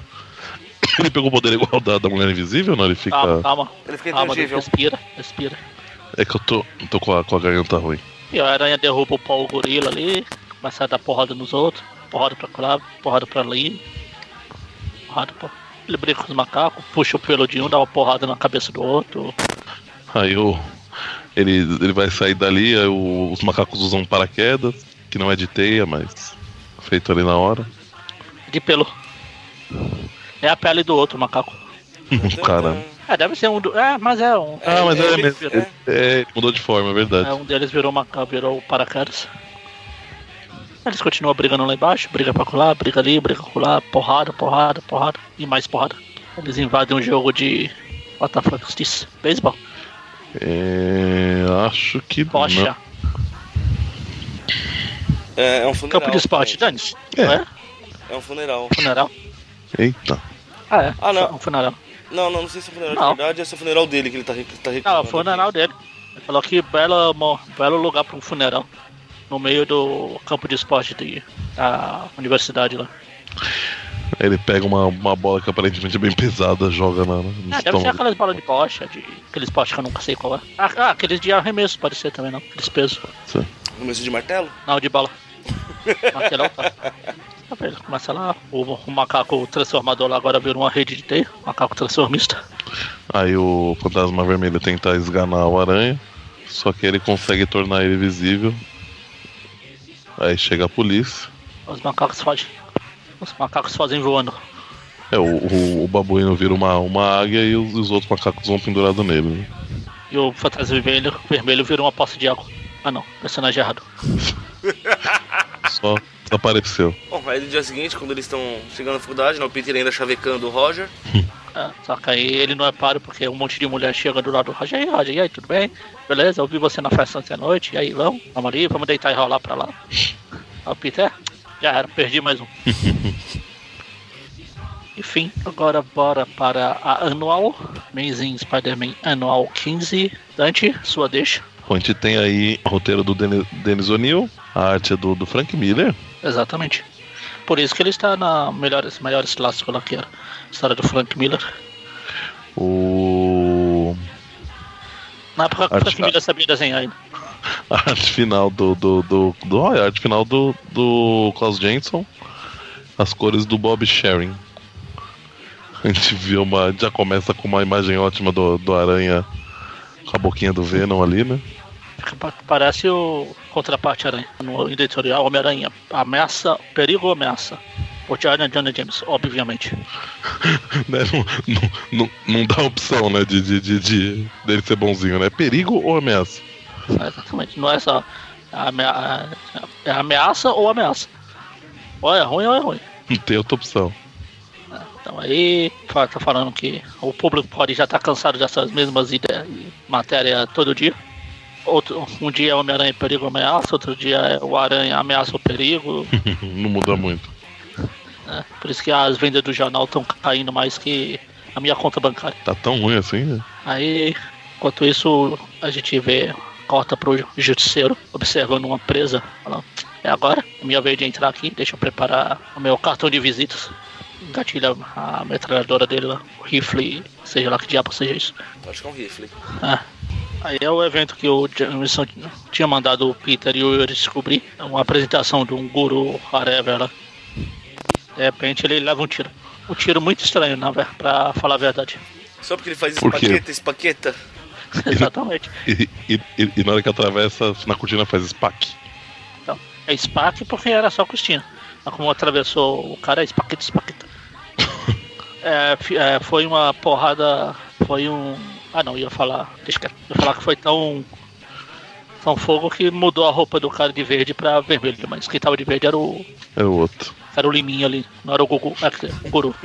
Ele pegou o poder igual da, da mulher invisível, não? Ele fica. Calma, calma. Ele fica Calma, intangível. respira, respira. É que eu tô, tô com, a, com a garganta ruim. E a aranha derruba o pau gorila ali, começa a dar porrada nos outros, porrada pra lá, porrada pra ali. Porrada pra... Ele briga com os macacos, puxa o pelo de um, dá uma porrada na cabeça do outro. Aí o. Ele, ele vai sair dali, o- os macacos usam paraquedas, que não é de teia, mas feito ali na hora. De pelo. É a pele do outro macaco. Cara. É, deve ser um do... É, mas é um. Ah, mas é, é. É, ele mudou de forma, é verdade. É, um deles virou macaco, virou o paraquedas. Eles continuam brigando lá embaixo, briga pra colar, briga ali, briga lá, porrada, porrada, porrada e mais porrada. Eles invadem um jogo de. What the fuck is this? Beisebol? É, acho que Bocha. É, é um funeral. Campo de esporte, dane-se. É. Não é? É um funeral. Funeral. Eita. Ah, é. Ah, não. Um funeral. Não, não, não sei se é funeral Não. de verdade, esse é o funeral dele que ele tá, re- tá Não, é o funeral dele. Ele falou que belo, belo lugar pra um funeral. No meio do campo de esporte da universidade lá. Aí ele pega uma, uma bola que aparentemente é bem pesada, joga na, no Ah, deve ser aquelas bolas de bocha, de aqueles postes que eu nunca sei qual é. Ah, ah, aqueles de arremesso pode ser também não, aqueles pesos. aqui. Começo de martelo? Não, de bala. Martelão, tá. Tá vendo? Começa lá, o, o macaco transformador lá agora virou uma rede de teia, macaco transformista. Aí o fantasma vermelho tenta esganar o aranha, só que ele consegue tornar ele visível. Aí chega a polícia. Os macacos fogem. Os macacos fazem voando. É, o, o, o babuíno vira uma, uma águia e os, os outros macacos vão pendurados nele. né? E o fantasma vermelho, vermelho virou uma poça de água. Ah não, personagem errado. Só desapareceu. Bom, aí no dia seguinte, quando eles estão chegando na faculdade, né, o Peter ainda chavecando o Roger. É, só que aí ele não é páreo porque um monte de mulher chega do lado do Roger. E aí, Roger, e aí, tudo bem? Beleza, eu vi você na festa ontem à noite. E aí, vamos? Vamos ali, vamos deitar e rolar pra lá. Aí o Peter, já era, perdi mais um. Enfim, agora bora para a anual. Amazing Spider-Man Anual 15. Dante, sua deixa. Bom, a gente tem aí o roteiro do Denis, Denis O'Neill, a arte é do, do Frank Miller. Exatamente. Por isso que ele está na melhores, maiores clássicos lá que era. História do Frank Miller. O. Na época que o Frank Miller sabia desenhar ainda. A arte final do. do, do, do a arte final do, do Klaus Jensen. As cores do Bob Sharing. A gente viu uma. Já começa com uma imagem ótima do, do Aranha com a boquinha do Venom ali, né? Parece o contraparte aranha. No editorial Homem-Aranha. Ameaça, perigo ou ameaça? O Johnny Johnny James, obviamente. Né? Não, não, não, dá opção, né? De, de, de, de dele ser bonzinho, né? Perigo ou ameaça? É, exatamente. Não é só amea- é ameaça ou ameaça. Ou é ruim ou é ruim. Não tem outra opção. Então aí tá falando que o público pode já estar cansado dessas mesmas ideias e matéria todo dia. Outro, um dia é o Homem-Aranha perigo ameaça, outro dia é o Aranha ameaça o perigo. não muda muito. né? Por isso que as vendas do jornal estão caindo mais que a minha conta bancária. Tá tão ruim assim, né? Aí, enquanto isso, a gente vê, corta pro justiceiro, observando uma presa, falando, é agora, é minha vez de entrar aqui, deixa eu preparar o meu cartão de visitas. Engatilha a metralhadora dele lá, o rifle, seja lá que diabo seja isso. Acho que é um rifle. É. Aí é o evento que o Jameson tinha mandado o Peter e o Yuri descobrir. É uma apresentação de um guru whatever lá. De repente ele leva um tiro. Um tiro muito estranho, na pra falar a verdade. Só porque ele faz Por espaqueta, espaqueta. Exatamente. E, e, e- e na hora que atravessa, na cortina faz SPAC. Então, é SPAC porque era só Cristina. Mas como atravessou o cara, é espaqueta, espaqueta. É, é, foi uma porrada. Foi um. Ah não, ia falar. Deixa quieto. Ia falar que foi tão. Tão fogo que mudou a roupa do cara de verde pra vermelho. Mas quem tava de verde era o. É o outro. Era o Liminha ali, não era o Gugu. É, o Guru.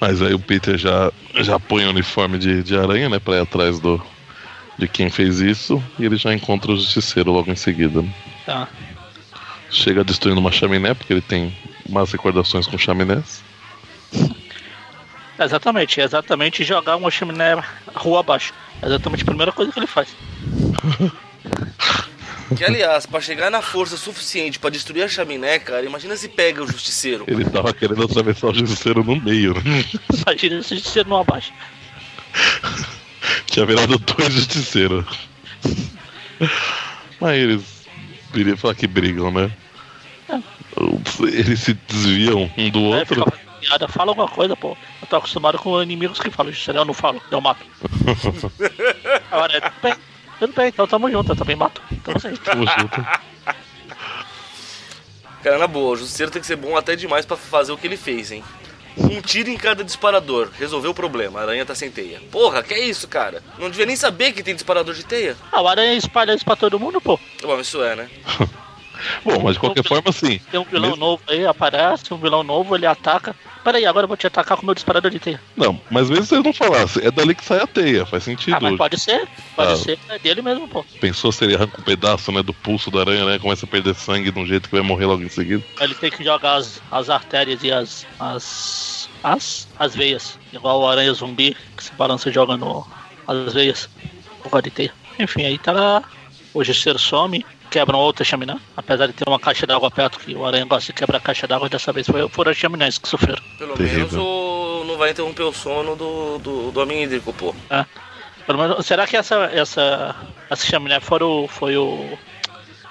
Mas aí o Peter já, já põe o uniforme de, de aranha, né? Pra ir atrás do, de quem fez isso. E ele já encontra o justiceiro logo em seguida. né? Tá. Chega destruindo uma chaminé, porque ele tem más recordações com chaminés. Exatamente, é exatamente jogar uma chaminé rua abaixo. É exatamente a primeira coisa que ele faz. Que, aliás, pra chegar na força suficiente pra destruir a chaminé, cara, imagina se pega o justiceiro. Ele tava querendo atravessar o justiceiro no meio, né? Imagina se você não abaixa. Tinha virado dois justiceiros. Mas eles queria falar que brigam, né? Eles se desviam um do Aí outro. fazendo piada, fala alguma coisa, pô. Eu tô acostumado com inimigos que falam, isso eu não falo, eu mato. Agora é, tudo bem, tudo bem, então tamo junto, eu também mato. Então assim, Tamo junto. Cara, na boa, o justiceiro tem que ser bom até demais pra fazer o que ele fez, hein? Um tiro em cada disparador. Resolveu o problema. A aranha tá sem teia. Porra, que é isso, cara? Não devia nem saber que tem disparador de teia. a aranha espalha isso pra todo mundo, pô. Bom, isso é, né? Bom, mas de qualquer forma, assim. Tem um vilão mesmo- novo aí, aparece, um vilão novo, ele ataca. Peraí, agora eu vou te atacar com o meu disparador de teia. Não, mas mesmo se eles não falassem, é dali que sai a teia, faz sentido. Ah, mas pode ser, pode Ah. ser, é dele mesmo, pô. Pensou se ele arranca um pedaço né, do pulso da aranha, né? Começa a perder sangue de um jeito que vai morrer logo em seguida. Ele tem que jogar as, as artérias e as. as. as, as veias. Igual o aranha zumbi que se balança jogando as veias. Por de teia. Enfim, aí tá lá. O justiceiro some, quebram outra chaminé. Apesar de ter uma caixa d'água perto, que o aranha gosta de quebrar a caixa d'água, dessa vez foi, foram as chaminés que sofreram. Pelo Terrível. menos o... não vai interromper o sono do, do, do homem hídrico, pô. É. Pelo menos, será que essa, essa, essa chaminé foi o, foi o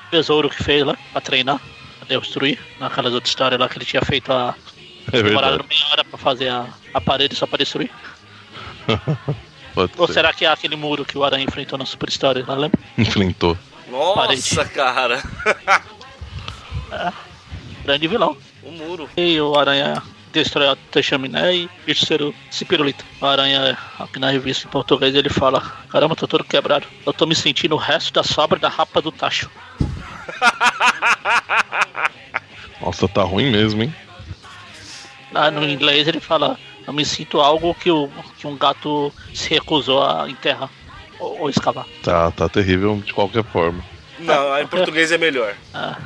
besouro que fez lá pra treinar? Pra destruir? Naquelas outras histórias lá que ele tinha feito a. É Demoraram meia hora pra fazer a, a parede só pra destruir? Pode Ou ser. será que é aquele muro que o Aranha enfrentou na Super Story, lá lembra? Enfrentou. Nossa, cara. Grande vilão. O muro. E o Aranha destrói a chaminé e Justiceiro se pirulita. O Aranha, aqui na revista em português, ele fala: Caramba, tô todo quebrado. Eu tô me sentindo o resto da sobra da rapa do tacho. Nossa, tá ruim mesmo, hein? Ah, no inglês ele fala: Eu me sinto algo que, o, que um gato se recusou a enterrar ou, ou escavar. Tá, tá terrível de qualquer forma. Não, em português é melhor. Ah,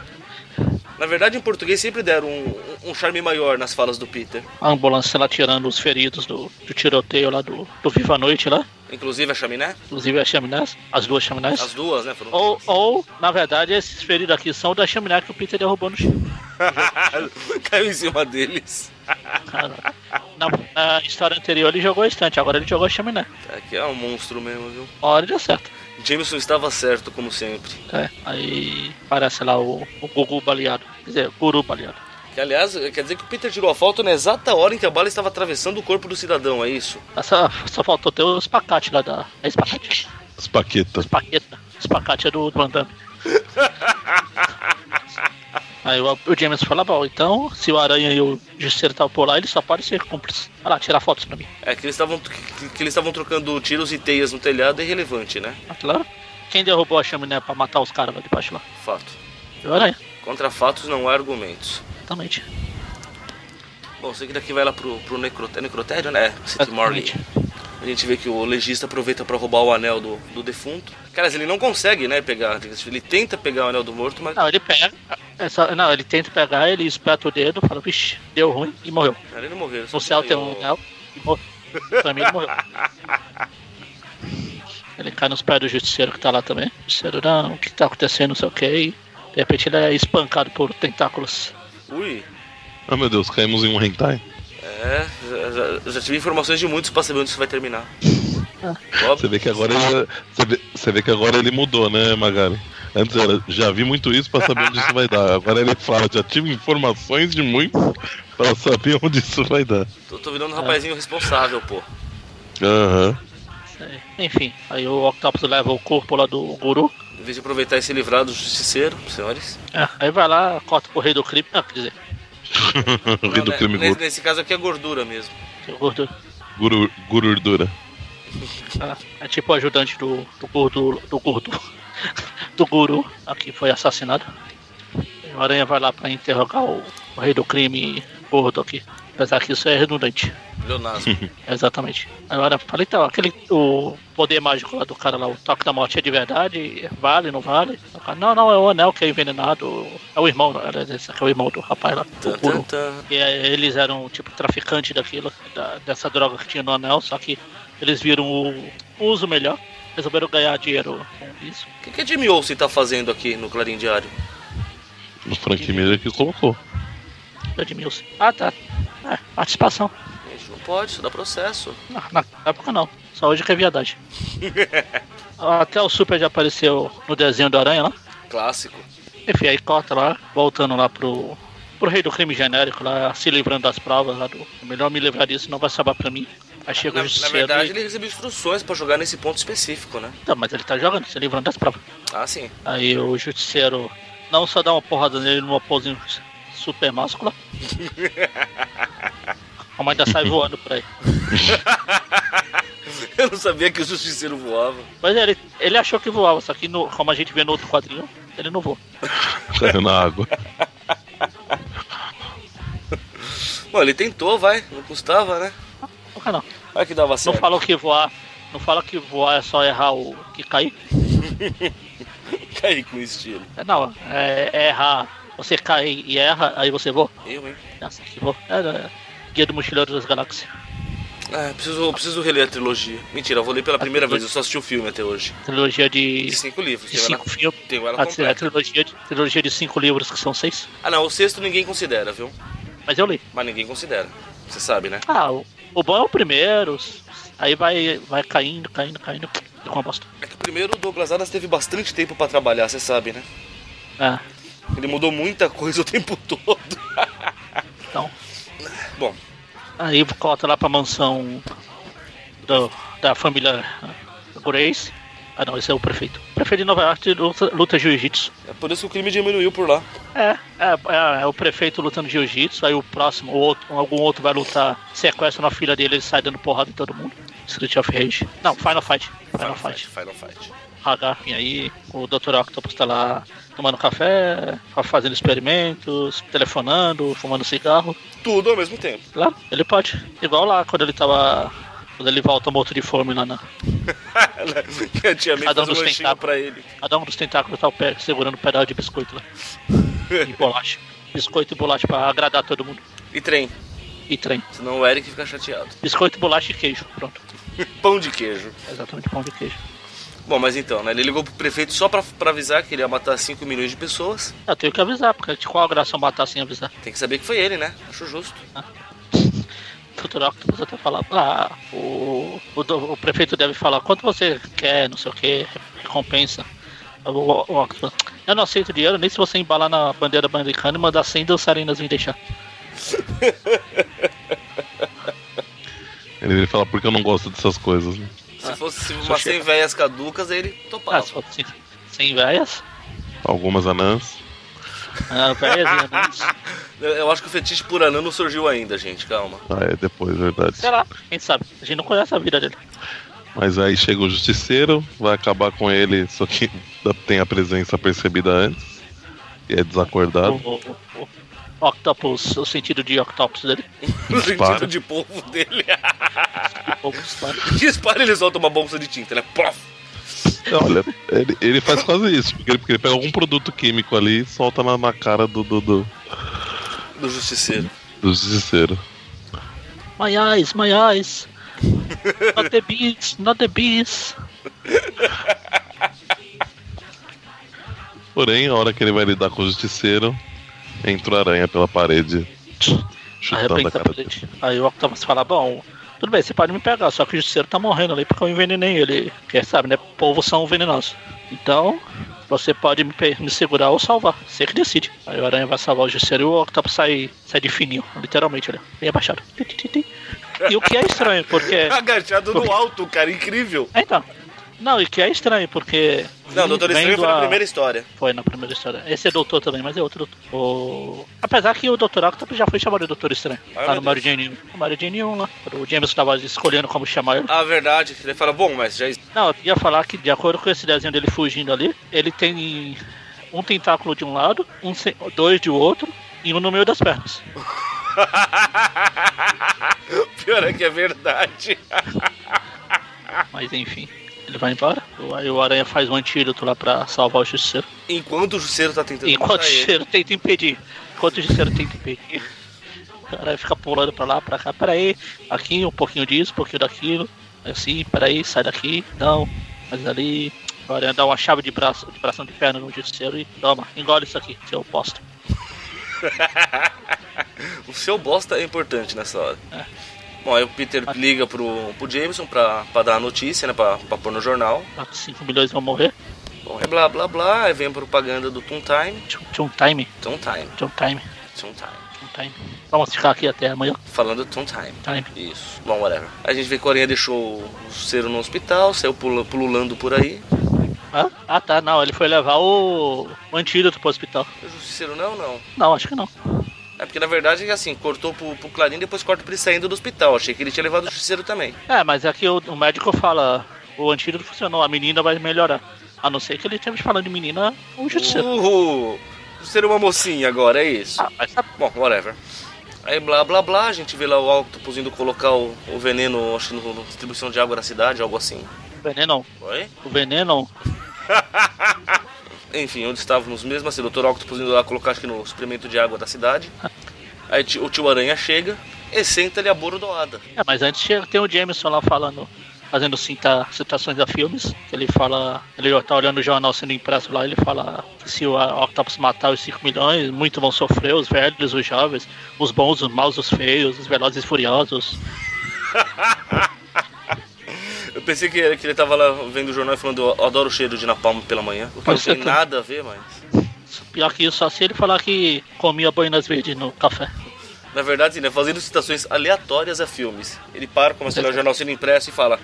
Na verdade, em português sempre deram um, um charme maior nas falas do Peter. a ambulância lá tirando os feridos do, do tiroteio lá do, do Viva a Noite lá. Inclusive a chaminé. Inclusive as chaminés, as duas chaminés. As duas, né? Foram Ou, ou, na verdade, esses feridos aqui são da chaminé que o Peter derrubou no chão. Caiu em cima deles. Na, na história anterior ele jogou a estante, agora ele jogou a chaminé. Aqui é um monstro mesmo, viu? Uma hora deu certo. Jameson estava certo, como sempre. É, aí parece lá o, o Gugu baleado. Quer dizer, Guru baleado. Que, aliás, quer dizer que o Peter tirou a foto na exata hora em que a bala estava atravessando o corpo do cidadão, é isso? Só, só faltou ter o espacate lá da. É espacate? Paquetas. Espaqueta. Espacate é do Van Damme. Aí o, o James fala, bom, então se o Aranha e o Justiceiro estavam por lá, ele só pode ser cúmplice. Vai lá, tirar fotos pra mim. É que eles estavam que, que eles estavam trocando tiros e teias no telhado é irrelevante, né? Ah, claro. Quem derrubou a chaminé pra matar os caras lá de baixo lá? Fato. Foi o Aranha, Contra fatos não há argumentos. exatamente. Bom, sei que daqui vai lá pro, pro necrotério, necrotério, né? City Morgue. A gente vê que o legista aproveita pra roubar o anel do, do defunto. Cara, ele não consegue, né, pegar. Ele tenta pegar o anel do morto, mas Não, ele pega. é só- não, ele tenta pegar, ele espeta o dedo, fala, vixe, deu ruim e morreu. cara, ele morreu. ele só No céu tem um anel e morreu. Pra mim ele morreu. Ele cai nos pés do justiceiro que tá lá também. O justiceiro, não, o que tá acontecendo, não sei o que. E de repente ele é espancado por tentáculos. Ui. Ah, meu Deus, caímos em um hentai. É, já, já- já tive informações de muitos pra saber onde isso vai terminar. Você Óbvio. vê que agora ele, você vê, você vê que agora ele mudou, né, Magari? Antes era, já vi muito isso pra saber onde isso vai dar. Agora ele fala, já tive informações de muitos pra saber onde isso vai dar. Tô, tô virando um rapazinho responsável, pô. Aham. Aí. Enfim, aí o Octopus leva o corpo lá do guru. Em vez de aproveitar e se livrar do justiceiro, senhores. É, aí vai lá, corta pro rei do crime. Não, quer dizer, O rei do né, crime nesse, gordo. nesse caso aqui é gordura mesmo. gordo. Guru, gururdura. É, é tipo o ajudante do, do gordo. Do gordo. Do guru, aqui foi assassinado. O Aranha vai lá pra interrogar o, o rei do crime gordo aqui. Apesar que isso é redundante. Leonasmo. Exatamente. Agora, falei, então, aquele o poder mágico lá do cara lá, o toque da morte é de verdade? Vale, não vale? Cara, não, não, é o anel que é envenenado. É o irmão, esse aqui é o irmão do rapaz lá. Kuro. tan, tan. E é, eles eram tipo traficante daquilo, da- dessa droga que tinha no anel, só que eles viram o uso melhor, resolveram ganhar dinheiro com isso. O que, que a Jimmy Olsen tá fazendo aqui no Clarim Diário? O Frank Miller que colocou. Edmilson. Ah, tá. É, participação. Gente, não pode, isso dá processo. Na, na época não, só hoje que é viadagem. Até o Super já apareceu no desenho do Aranha lá. Clássico. Enfim, aí corta lá, voltando lá pro, pro rei do crime genérico lá, se livrando das provas lá do. Melhor me livrar disso, não vai salvar pra mim. Aí chega Na, o na verdade, e- ele recebeu instruções pra jogar nesse ponto específico, né? Não, mas ele tá jogando, se livrando das provas. Ah, sim. Aí o justiceiro não só dá uma porrada nele numa pose super máscula. Como ainda sai voando por aí. Eu não sabia que o justiceiro voava. Mas ele, ele achou que voava, só que no- como a gente vê no outro quadrinho, ele não voa. Caiu na água. Bom, ele tentou, vai. Não custava, né? Por que não? Vai que dava Não certo. falou que voar. Não fala que voar é só errar o que cair. Caí com estilo. É, não, é, é errar. Você cai e erra, aí você voa. Eu, hein? É assim que voa. É, é, Guia do Mochileiro das Galáxias. Ah, preciso, preciso reler a trilogia. Mentira, eu vou ler pela primeira vez. Eu só assisti o filme até hoje. Trilogia de. De cinco livros. De cinco filmes. tenho ela A, a completa. trilogia, de, trilogia de cinco livros, que são seis. Ah, não. O sexto ninguém considera, viu? Mas eu li. Mas ninguém considera. Você sabe, né? Ah, o, o bom é o primeiro. Aí vai, vai caindo, caindo, caindo. Fica uma bosta. É que o primeiro o Douglas Adams teve bastante tempo pra trabalhar, você sabe, né? É, Ele mudou muita coisa o tempo todo. então. Bom, Aí volta lá pra mansão do- da família Grace. Ah não, esse é o prefeito. Prefeito de Nova York luta, luta jiu-jitsu. é por isso que o crime diminuiu por lá. É, é, é, é o prefeito lutando jiu-jitsu, aí o próximo, o outro, algum outro vai lutar, sequestra a filha dele, ele sai dando porrada em todo mundo. Street of Rage. Não, Final Fight. Final, Final Fight. Final Fight. Hagar, e aí o Dr. Octopus tá lá tomando café, fazendo experimentos, telefonando, fumando cigarro. Tudo ao mesmo tempo. Lá, ele pode. Igual lá quando ele tava. Quando ele volta morto de fome lá na. que a tia May Cada um dos tentáculos. pra ele. Cada um dos tentáculos tá o pé segurando um pedaço de biscoito lá. E bolacha. Biscoito e bolacha pra agradar todo mundo. E trem, E trem. senão o Eric fica chateado. Biscoito, bolacha e queijo. Pronto. Pão de queijo. Exatamente, pão de queijo. Bom, mas então, né? Ele ligou pro prefeito só pra, pra avisar que ele ia matar 5 milhões de pessoas. Eu tenho que avisar, porque de qual a graça eu matar sem avisar? Tem que saber que foi ele, né? Acho justo. Dr. Octopus até falar, ah, o, o, o prefeito deve falar quanto você quer, não sei o que, recompensa. O, o, o Octopus, eu não aceito dinheiro, nem se você embalar na bandeira americana e mandar 100 dançarinas me deixar. Ele ele fala porque eu não gosto dessas coisas. né? Se fosse só umas 100 chega. velhas caducas, ele topava. Ah, se fosse 100, 100 velhas, Algumas anãs. ah, velhas e anões, Eu acho que o fetiche por anã não surgiu ainda, gente. Calma. Ah, é depois, verdade. sei lá, quem sabe, a gente não conhece a vida dele. Mas aí chega o justiceiro, vai acabar com ele, só que tem a presença percebida antes. E é desacordado. o, o, o Octopus, o sentido de Octopus dele. No Dispara. sentido de povo dele. Octopus, tá? Dispara ele solta uma bolsa de tinta, né? Plof! Olha, ele, ele faz quase isso, porque ele, porque ele pega algum produto químico ali e solta na, na cara do, do, do, Do justiceiro. do justiceiro. My eyes, my eyes. Not the bees, not the bees. Porém, a hora que ele vai lidar com o justiceiro, entra o aranha pela parede, chutando a cara dele. Aí o Octopus fala, bom, tudo bem, você pode me pegar, só que o justiceiro tá morrendo ali porque eu envenenei ele. Porque sabe, né? Povos são venenosos. Então, você pode me, me segurar ou salvar. Você que decide. Aí o aranha vai salvar o justiceiro e o Octopus sai, sai de fininho, literalmente, olha. Bem abaixado. E o que é estranho, porque. Agachado no alto, cara, incrível. É, então. Não, e que é estranho, porque. Não, Doutor Estranho foi na a- primeira história. Foi na primeira história. Esse é doutor também, mas é outro doutor. O... Apesar que o. Octopus já foi chamado de Doutor Estranho. Ah, lá no Mary Jane 1. O Mary Jane 1 lá. O James tava escolhendo como chamar ele. Ah, verdade. Ele fala, bom, mas já. Não, eu ia falar que de acordo com esse desenho dele fugindo ali, ele tem um tentáculo de um lado, um dois de outro e um no meio das pernas. Pior é que é verdade. Mas enfim, ele vai embora. Aí o Aranha faz um antídoto lá pra salvar o Justiceiro. Enquanto o Justiceiro tá tentando Enquanto o. Justiceiro tenta impedir. Enquanto o Justiceiro tenta impedir. O Aranha fica pulando pra lá, pra cá. Peraí, aqui um pouquinho disso, um pouquinho daquilo. Assim, peraí, sai daqui. Não, mas ali. O Aranha dá uma chave de braço, de bração de perna no Justiceiro e toma, engole isso aqui, seu bosta. O seu bosta é importante nessa hora. É. Bom, aí o Peter liga pro, pro Jameson pra, pra dar a notícia, né? Pra, pra pôr no jornal. 5 milhões vão morrer. Bom, é blá blá blá. Aí vem a propaganda do Toon Time. Um time, Toon Time. um time, Toon Time. time. Vamos ficar aqui até amanhã. Falando do Toon Time. Time. Isso. Bom, whatever. A gente vê que o Aranha deixou o Cero no hospital, saiu pululando por aí. Hã? Ah tá, não, ele foi levar o, o antídoto pro hospital. O Justiceiro não, não. Não, acho que não. É porque na verdade, assim, cortou pro, pro Clarim e depois corta pra ele saindo do hospital. Achei que ele tinha levado o Justiceiro também. É, mas aqui o, o médico fala, o antídoto funcionou, a menina vai melhorar. A não ser que ele esteja falando de menina, o justiceiro. Uhul! Justiceiro é uma mocinha agora, é isso. Ah, mas sabe, Bom, whatever. Aí blá blá blá, a gente vê lá o Octopus indo colocar o, o veneno, acho que no distribuição de água na cidade, algo assim. o veneno, Oi? o veneno, Enfim, onde estávamos mesmo, assim, o Dr. Octopus indo lá colocar acho que no suprimento de água da cidade. Aí o tio Aranha chega e senta-lhe a bordoada. é, mas antes tem o Jameson lá falando, fazendo cita, citações a filmes, ele fala, ele tá olhando o jornal sendo impresso lá, ele fala que se o Octopus matar os 5 milhões, muitos vão sofrer, os velhos, os jovens, os bons, os maus, os feios, os velozes e furiosos. Eu pensei que, ele- que ele tava lá vendo o jornal e falando, eu adoro o cheiro de napalm pela manhã. O que não tem nada a ver, mas... Pior que isso, só se ele falar que comia boinas verdes no café. Na verdade, né, fazendo citações aleatórias a filmes. Ele para, começa a olhar o jornal sendo impresso e fala: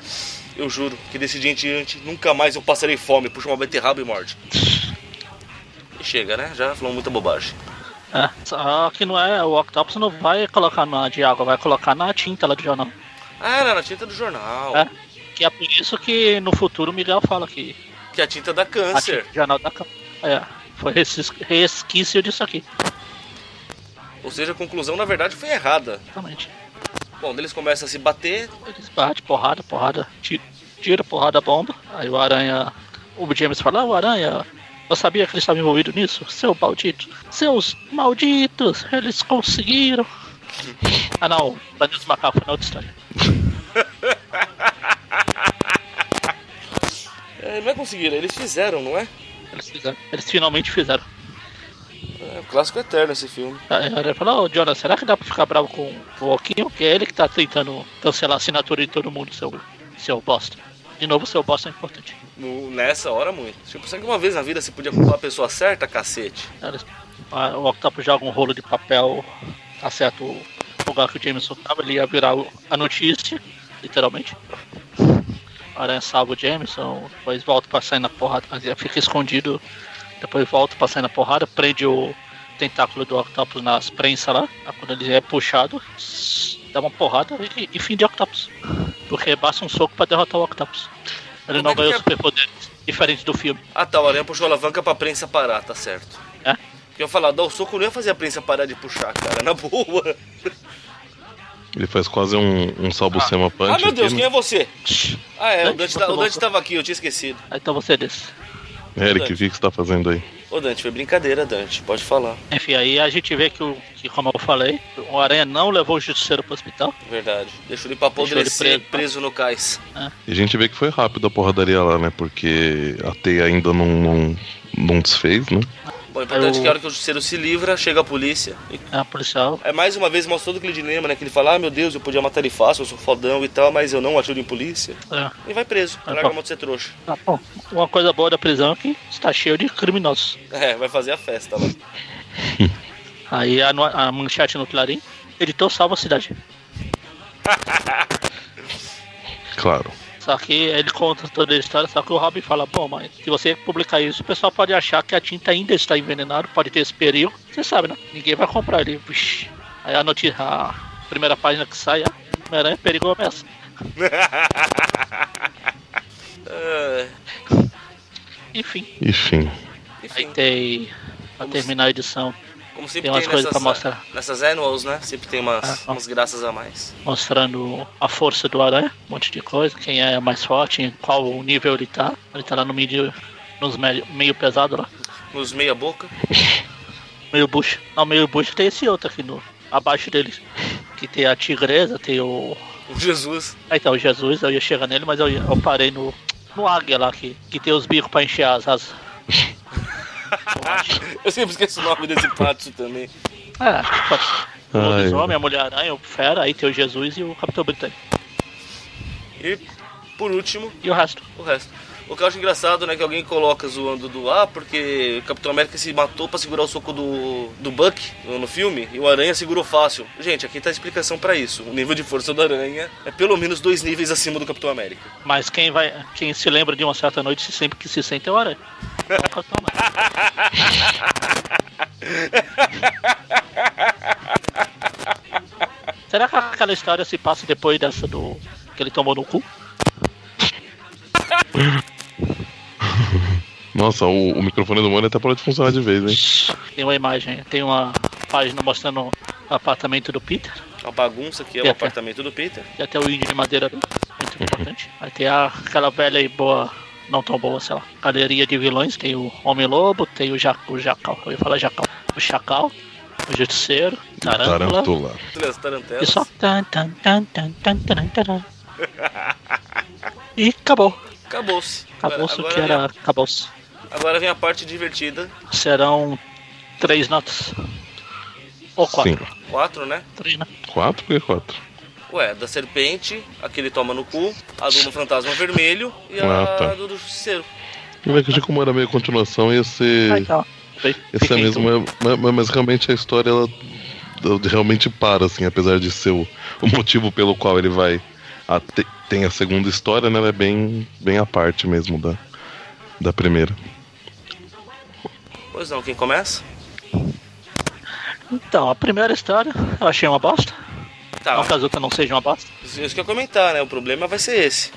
Eu juro que desse dia em diante nunca mais eu passarei fome, puxa uma beterraba e morde. E chega, né? Já falou muita bobagem. É, só que não é, o Octopus não vai colocar na de água, vai colocar na tinta lá do jornal. Ah, era na tinta do jornal. É, que é por isso que no futuro o Miguel fala que Que a tinta dá a câncer. tinta do jornal da cama. É, foi resquício- disso aqui, Ou seja, a conclusão na verdade foi errada. exatamente. Bom, eles começam a se bater. Eles batem, porrada, porrada, tira, tira porrada, bomba. Aí o Aranha, o James fala, ah, o Aranha, eu sabia que ele estava envolvido nisso, seu maldito. Seus malditos, eles conseguiram. Ah não, Planeta dos Macacos na outra história. Não é conseguiram, eles fizeram, não é? Eles fizeram, eles finalmente fizeram. É um clássico eterno esse filme. Aranha fala, ô Jonas, será que dá pra ficar bravo com o Oquinho? Que é ele que tá tentando cancelar a assinatura de todo mundo, seu, seu bosta. De novo, seu bosta é importante. No- nessa hora, muito. Tipo, será que uma vez na vida você podia culpar a pessoa certa, cacete? Eles- a- O Octopus joga um rolo de papel, acerta o lugar que o Jameson tava, ele ia virar a notícia, literalmente. Aranha salva o Jameson, depois volta pra sair na porrada, fica escondido, depois volta pra sair na porrada, prende o tentáculo do Octopus nas prensas lá, quando ele é puxado, dá uma porrada e, e fim de Octopus. Porque basta um soco pra derrotar o Octopus. Ele Como não é ganhou é? superpoderes, diferente do filme. Ah tá, o Aranha puxou a alavanca pra prensa parar, tá certo. É? Eu falar, dar o soco não ia fazer a prensa parar de puxar, cara, na boa. Ele faz quase um, um salvo-sema punch. Ah, meu Deus, aqui, quem é né? você? Ah, é, o Dante, Dante, você tá- o Dante tava aqui, eu tinha esquecido. Aí então você desse. Eric, o que que você tá fazendo aí? Ô Dante, foi brincadeira, Dante, pode falar. Enfim, aí a gente vê que, o, que como eu falei, o Aranha não levou o Justiceiro pro hospital. Verdade. Deixa ele pra Deixou ele preso. preso. no cais. E a gente vê que foi rápido a porradaria lá, né? Porque a teia ainda não, não, não desfez, né? Bom, o importante Eu- é que a hora que o justiceiro se livra, chega a polícia. E É, a policial. É mais uma vez mostra todo aquele dilema, né? Que ele fala, ah meu Deus, eu podia matar ele fácil, eu sou fodão e tal, mas eu não ajudo em polícia. É, E vai preso, Ah, larga a mão de ser trouxa. tá bom. Uma coisa boa da prisão é que está cheio de criminosos. É, vai fazer a festa lá. Aí a, a manchete no Clarim, editor salva a cidade. Claro. Só que ele conta toda a história, só que o Robin fala, pô, mas se você publicar isso, o pessoal pode achar que a tinta ainda está envenenada, pode ter esse perigo. Você sabe, né? Ninguém vai comprar ele. Vixe. Aí a notícia, a primeira página que sai, ah, Homem-Aranha perigo ameaça. É, Enfim, Enfim. aí tem. Pra terminar a edição, como sempre tem tem, umas coisas nessas, pra mostrar. nessas annuals, né? Sempre tem umas, Ah, umas graças a mais. mostrando a força do Aranha, um monte de coisa, quem é mais forte, em qual nível ele tá. Ele tá lá no meio, nos meio, meio pesado lá. Nos meia boca. Meio bucho. Não, meio bucho tem esse outro aqui no. abaixo dele. Que tem a tigresa, tem o. O Jesus. Aí tá o Jesus, eu ia chegar nele, mas eu, eu parei no. no águia lá, que, que tem os bicos pra encher as asas. Eu sempre esqueço o nome desse pato também. É, pode. O lobisomem, a Mulher-Aranha, o Fera, aí tem o Jesus e o Capitão Britânico. E por último, E o resto. o resto. O que eu acho engraçado, né, que alguém coloca zoando do ah, porque o Capitão América se matou pra segurar o soco do, do Buck no, filme e o Aranha segurou fácil. Gente, aqui tá a explicação pra isso. O nível de força do Aranha é pelo menos dois níveis acima do Capitão América. Mas quem vai. Quem se lembra de uma certa noite se sempre que se sente é o Aranha. Não o Capitão América. Será que aquela história se passa depois dessa do. que ele tomou no cu? Nossa, o, o microfone do Mônio até parou de funcionar de vez, hein? Tem uma imagem, tem uma página mostrando o apartamento do Peter. A bagunça que é E o até- apartamento do Peter. E até o índio de madeira. Muito importante. Aí tem a, aquela velha e boa. Não tão boa, sei lá. Galeria de vilões. Tem o Homem-Lobo, tem o, ja, o Jacal. Eu ia falar Jacal. O Chacal, o Justiceiro, Tarântula. Tarantelas. E só. Tan, tan, tan, tan, tan, tan, tan. E acabou. Acabou-se. Acabou-se o Agora- que era. Acabou-se. vem- Agora vem a parte divertida. Serão três notas. Ou quatro. Sim. Quatro, né? Três, né? Quatro? Por que quatro? Ué, da serpente, a que ele toma no cu, a do fantasma vermelho e a Ah, tá. do do justiceiro. Eu vejo que como era meio continuação, ia ser. Ah, então. Esse é mesmo, mas, mas- realmente a história ela, ela realmente para, assim, apesar de ser o, o motivo pelo qual ele vai. A, te- tem a segunda história, né? Ela é bem, bem à parte mesmo da, da primeira. Pois não, quem começa? Então, a primeira história eu achei uma bosta. Tá, Não que as outras não sejam uma bosta. isso que eu comentar, né? O problema vai ser esse.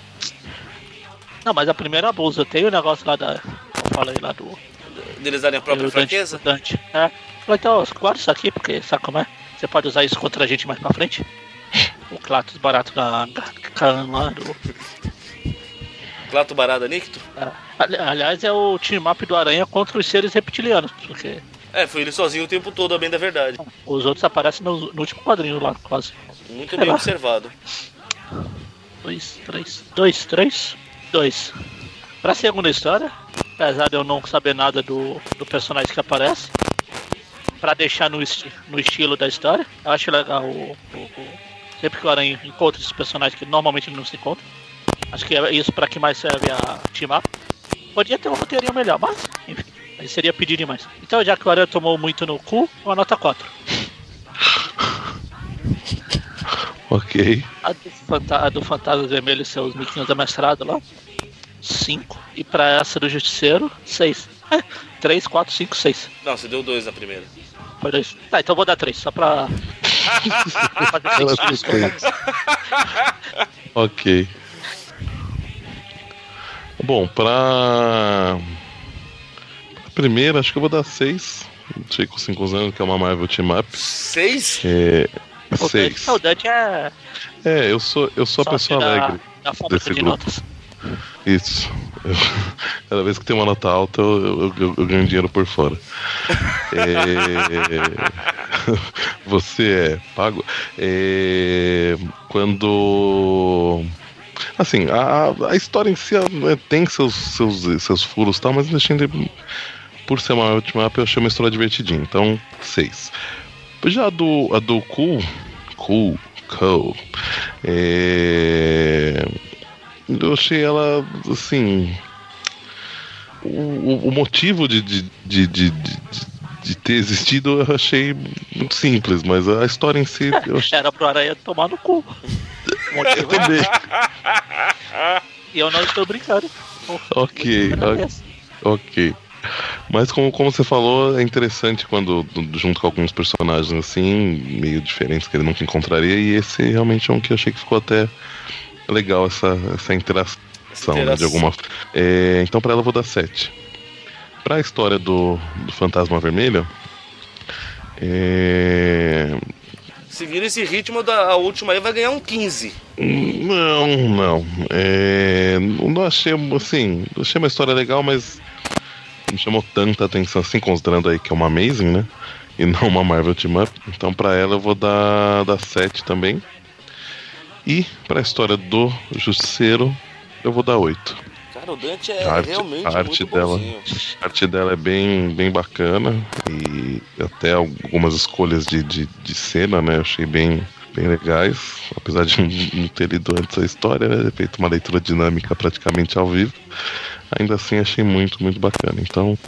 Não, mas a primeira abuso. Tem o negócio lá da. Eu falei lá do. Deles darem a própria Dante- fraqueza. Dante. É. Falei, então, guarda isso aqui, porque sabe como é? Você pode usar isso contra a gente mais pra frente. O Clatus barato da lá do. Clato Barada Nicto? é. Ali- Aliás, é o team up do Aranha contra os seres reptilianos. Porque É, foi ele sozinho o tempo todo, a bem da verdade. os outros aparecem no, no último quadrinho lá, quase. Muito bem observado. Dois, três. Dois, três. Dois. Pra segunda história, apesar de eu não saber nada do, do personagem que aparece, pra deixar no, esti no estilo da história, eu acho legal o, o- o- sempre que o Aranha encontra esses personagens que normalmente ele não se encontra. Acho que é isso pra que mais serve a team up. Podia ter um roteirinho melhor, mas enfim, aí seria pedir demais. Então já que o Aranha tomou muito no cu, uma nota 4. Ok. A do, fanta a do Fantasma Vermelho e seus miquinhos amestrados lá. 5. E pra essa do Justiceiro, 6. 3, 4, 5, 6. Não, você deu dois na primeira. Foi 2. Tá, então vou dar 3, só pra. Ela fez. Ok. Bom, pra. a primeira, acho que eu vou dar 6. Achei com 5 anos, que é uma Marvel Team Up. Seis? É. O Dante, 6. o Dante é. É, eu sou, eu sou a pessoa da, alegre. Da desse de grupo. notas. Isso. Eu- cada vez que tem uma nota alta, eu, eu- eu- ganho dinheiro por fora. É, Você é pago. É, Quando. Assim, a, a história em si né, tem seus, seus, seus furos e tal, mas deixando de- por ser uma última eu achei uma história divertidinha. Então, seis. Já a do, a do Cool. Cool. Cool. É, eu achei ela, assim. O, o- motivo de, de, de, de, de- ter existido eu achei muito simples, mas a história em si eu achei Era pro Aranha tomar no cu. O motivo é- também. E eu não estou brincando. Ok, ok. Mas como, como você falou, é interessante quando do- junto com alguns personagens assim, meio diferentes que ele nunca encontraria, e esse realmente é um que eu achei que ficou até legal essa, essa interação, Essa né, de interação. alguma é, Então pra ela eu vou dar 7. Pra história do, do Fantasma Vermelho, é, Seguindo esse ritmo, da a última aí vai ganhar um 15. Não, não. É, não achei, assim, achei uma história legal, mas não chamou tanta atenção assim, considerando aí que é uma Amazing, né? E não uma Marvel Team Up. Então pra ela eu vou dar, dar 7 também. E pra história do Justiceiro, eu vou dar 8. Cara, o Dante é A arte- realmente a arte muito dela. bonzinho. A arte dela é bem, bem bacana e até algumas escolhas de, de, de cena, né? Eu achei bem, bem legais. Apesar de não ter lido antes a história, né? ter Feito uma leitura dinâmica praticamente ao vivo. Ainda assim achei muito, muito bacana. Então,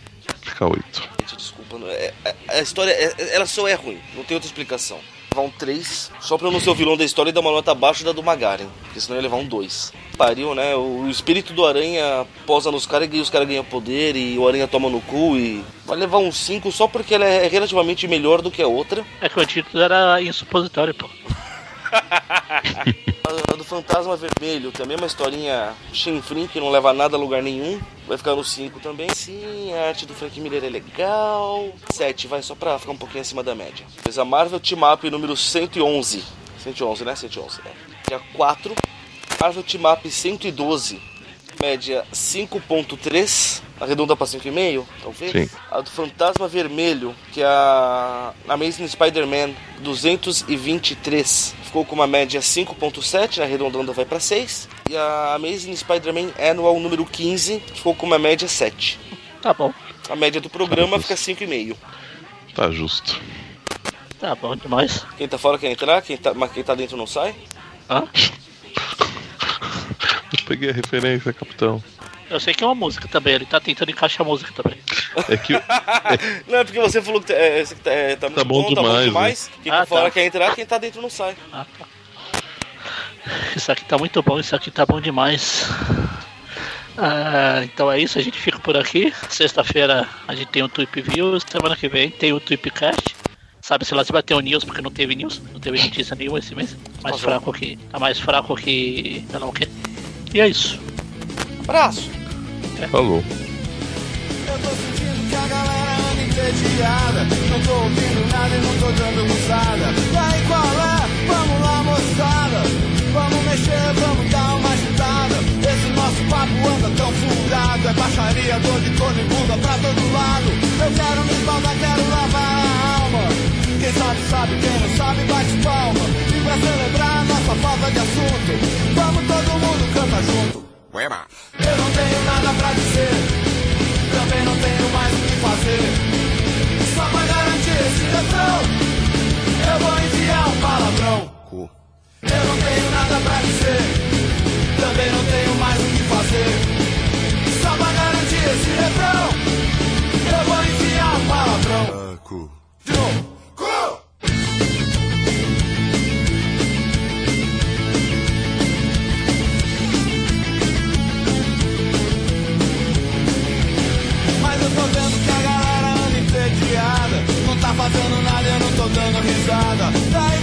fica 8. Gente, desculpa. é- é- a história, é- ela só é ruim. Não tem outra explicação. Levar um 3, só pra eu não ser o vilão da história e dar uma nota abaixo da do Magaren. Porque senão eu ia levar um 2. Pariu, né? O espírito do Aranha posa nos caras e os caras ganham poder e o Aranha toma no cu e. Vai levar um 5 só porque ela é relativamente melhor do que a outra. É que o título era insupositório, pô. A do Fantasma Vermelho também é uma historinha chinfrim que não leva nada a lugar nenhum. Vai ficar no 5 também. Sim, a arte do Frank Miller é legal. 7, vai só pra ficar um pouquinho acima da média. Fez a Marvel Team Up número 111. 111, né? 111, é. Dia 4. Marvel Team Up 112. Média 5.3. Arredonda pra 5,5, talvez. Sim. A do Fantasma Vermelho, que é a Amazing Spider-Man 223, ficou com uma média 5.7, arredondando vai pra 6. E a Amazing Spider-Man Annual número 15 ficou com uma média 7. Tá bom. A média do programa fica 5,5. Tá justo. Tá bom demais. Quem tá fora quer entrar, quem tá, mas quem tá dentro não sai. Hã? Eu peguei a referência, capitão. Eu sei que é uma música também, ele tá tentando encaixar a música também. É que Não, é porque você falou que tá, é, que tá, é, tá muito bom bom, tá bom demais, né? demais. Quem Ah, tá fora tá. quer entrar, quem tá dentro não sai. Ah, tá. Isso aqui tá muito bom, isso aqui tá bom demais. Ah, então é isso, a gente fica por aqui. Sexta-feira a gente tem um Tweep View, semana que vem tem o Tweepcast. Sabe se lá se vai ter o news, porque não teve news, não teve notícia nenhuma esse mês. Mais fraco que. Tá mais fraco que. sei lá o quê. E é isso. Abraço! Falou. Eu tô sentindo que a galera anda entediada. Não tô ouvindo nada e não tô dando risada. Aí qual é? Vamos lá moçada. Vamos mexer, vamos dar uma agitada. Esse nosso papo anda tão furado. É baixaria, dor de cor e bunda pra todo lado. Eu quero me esbaldar, quero lavar a alma. Quem sabe sabe, quem não sabe bate palma. E pra celebrar a nossa falta de assunto Vamos todo mundo canta junto Eu não tenho nada pra dizer também não tenho mais o que fazer. Só pra garantir esse refrão, eu vou enviar um palavrão. Eu não tenho nada pra dizer, também não tenho mais o que fazer. Só pra garantir esse refrão, eu vou enviar um palavrão. De novo. Fazendo nada, eu não tô dando risada. Tá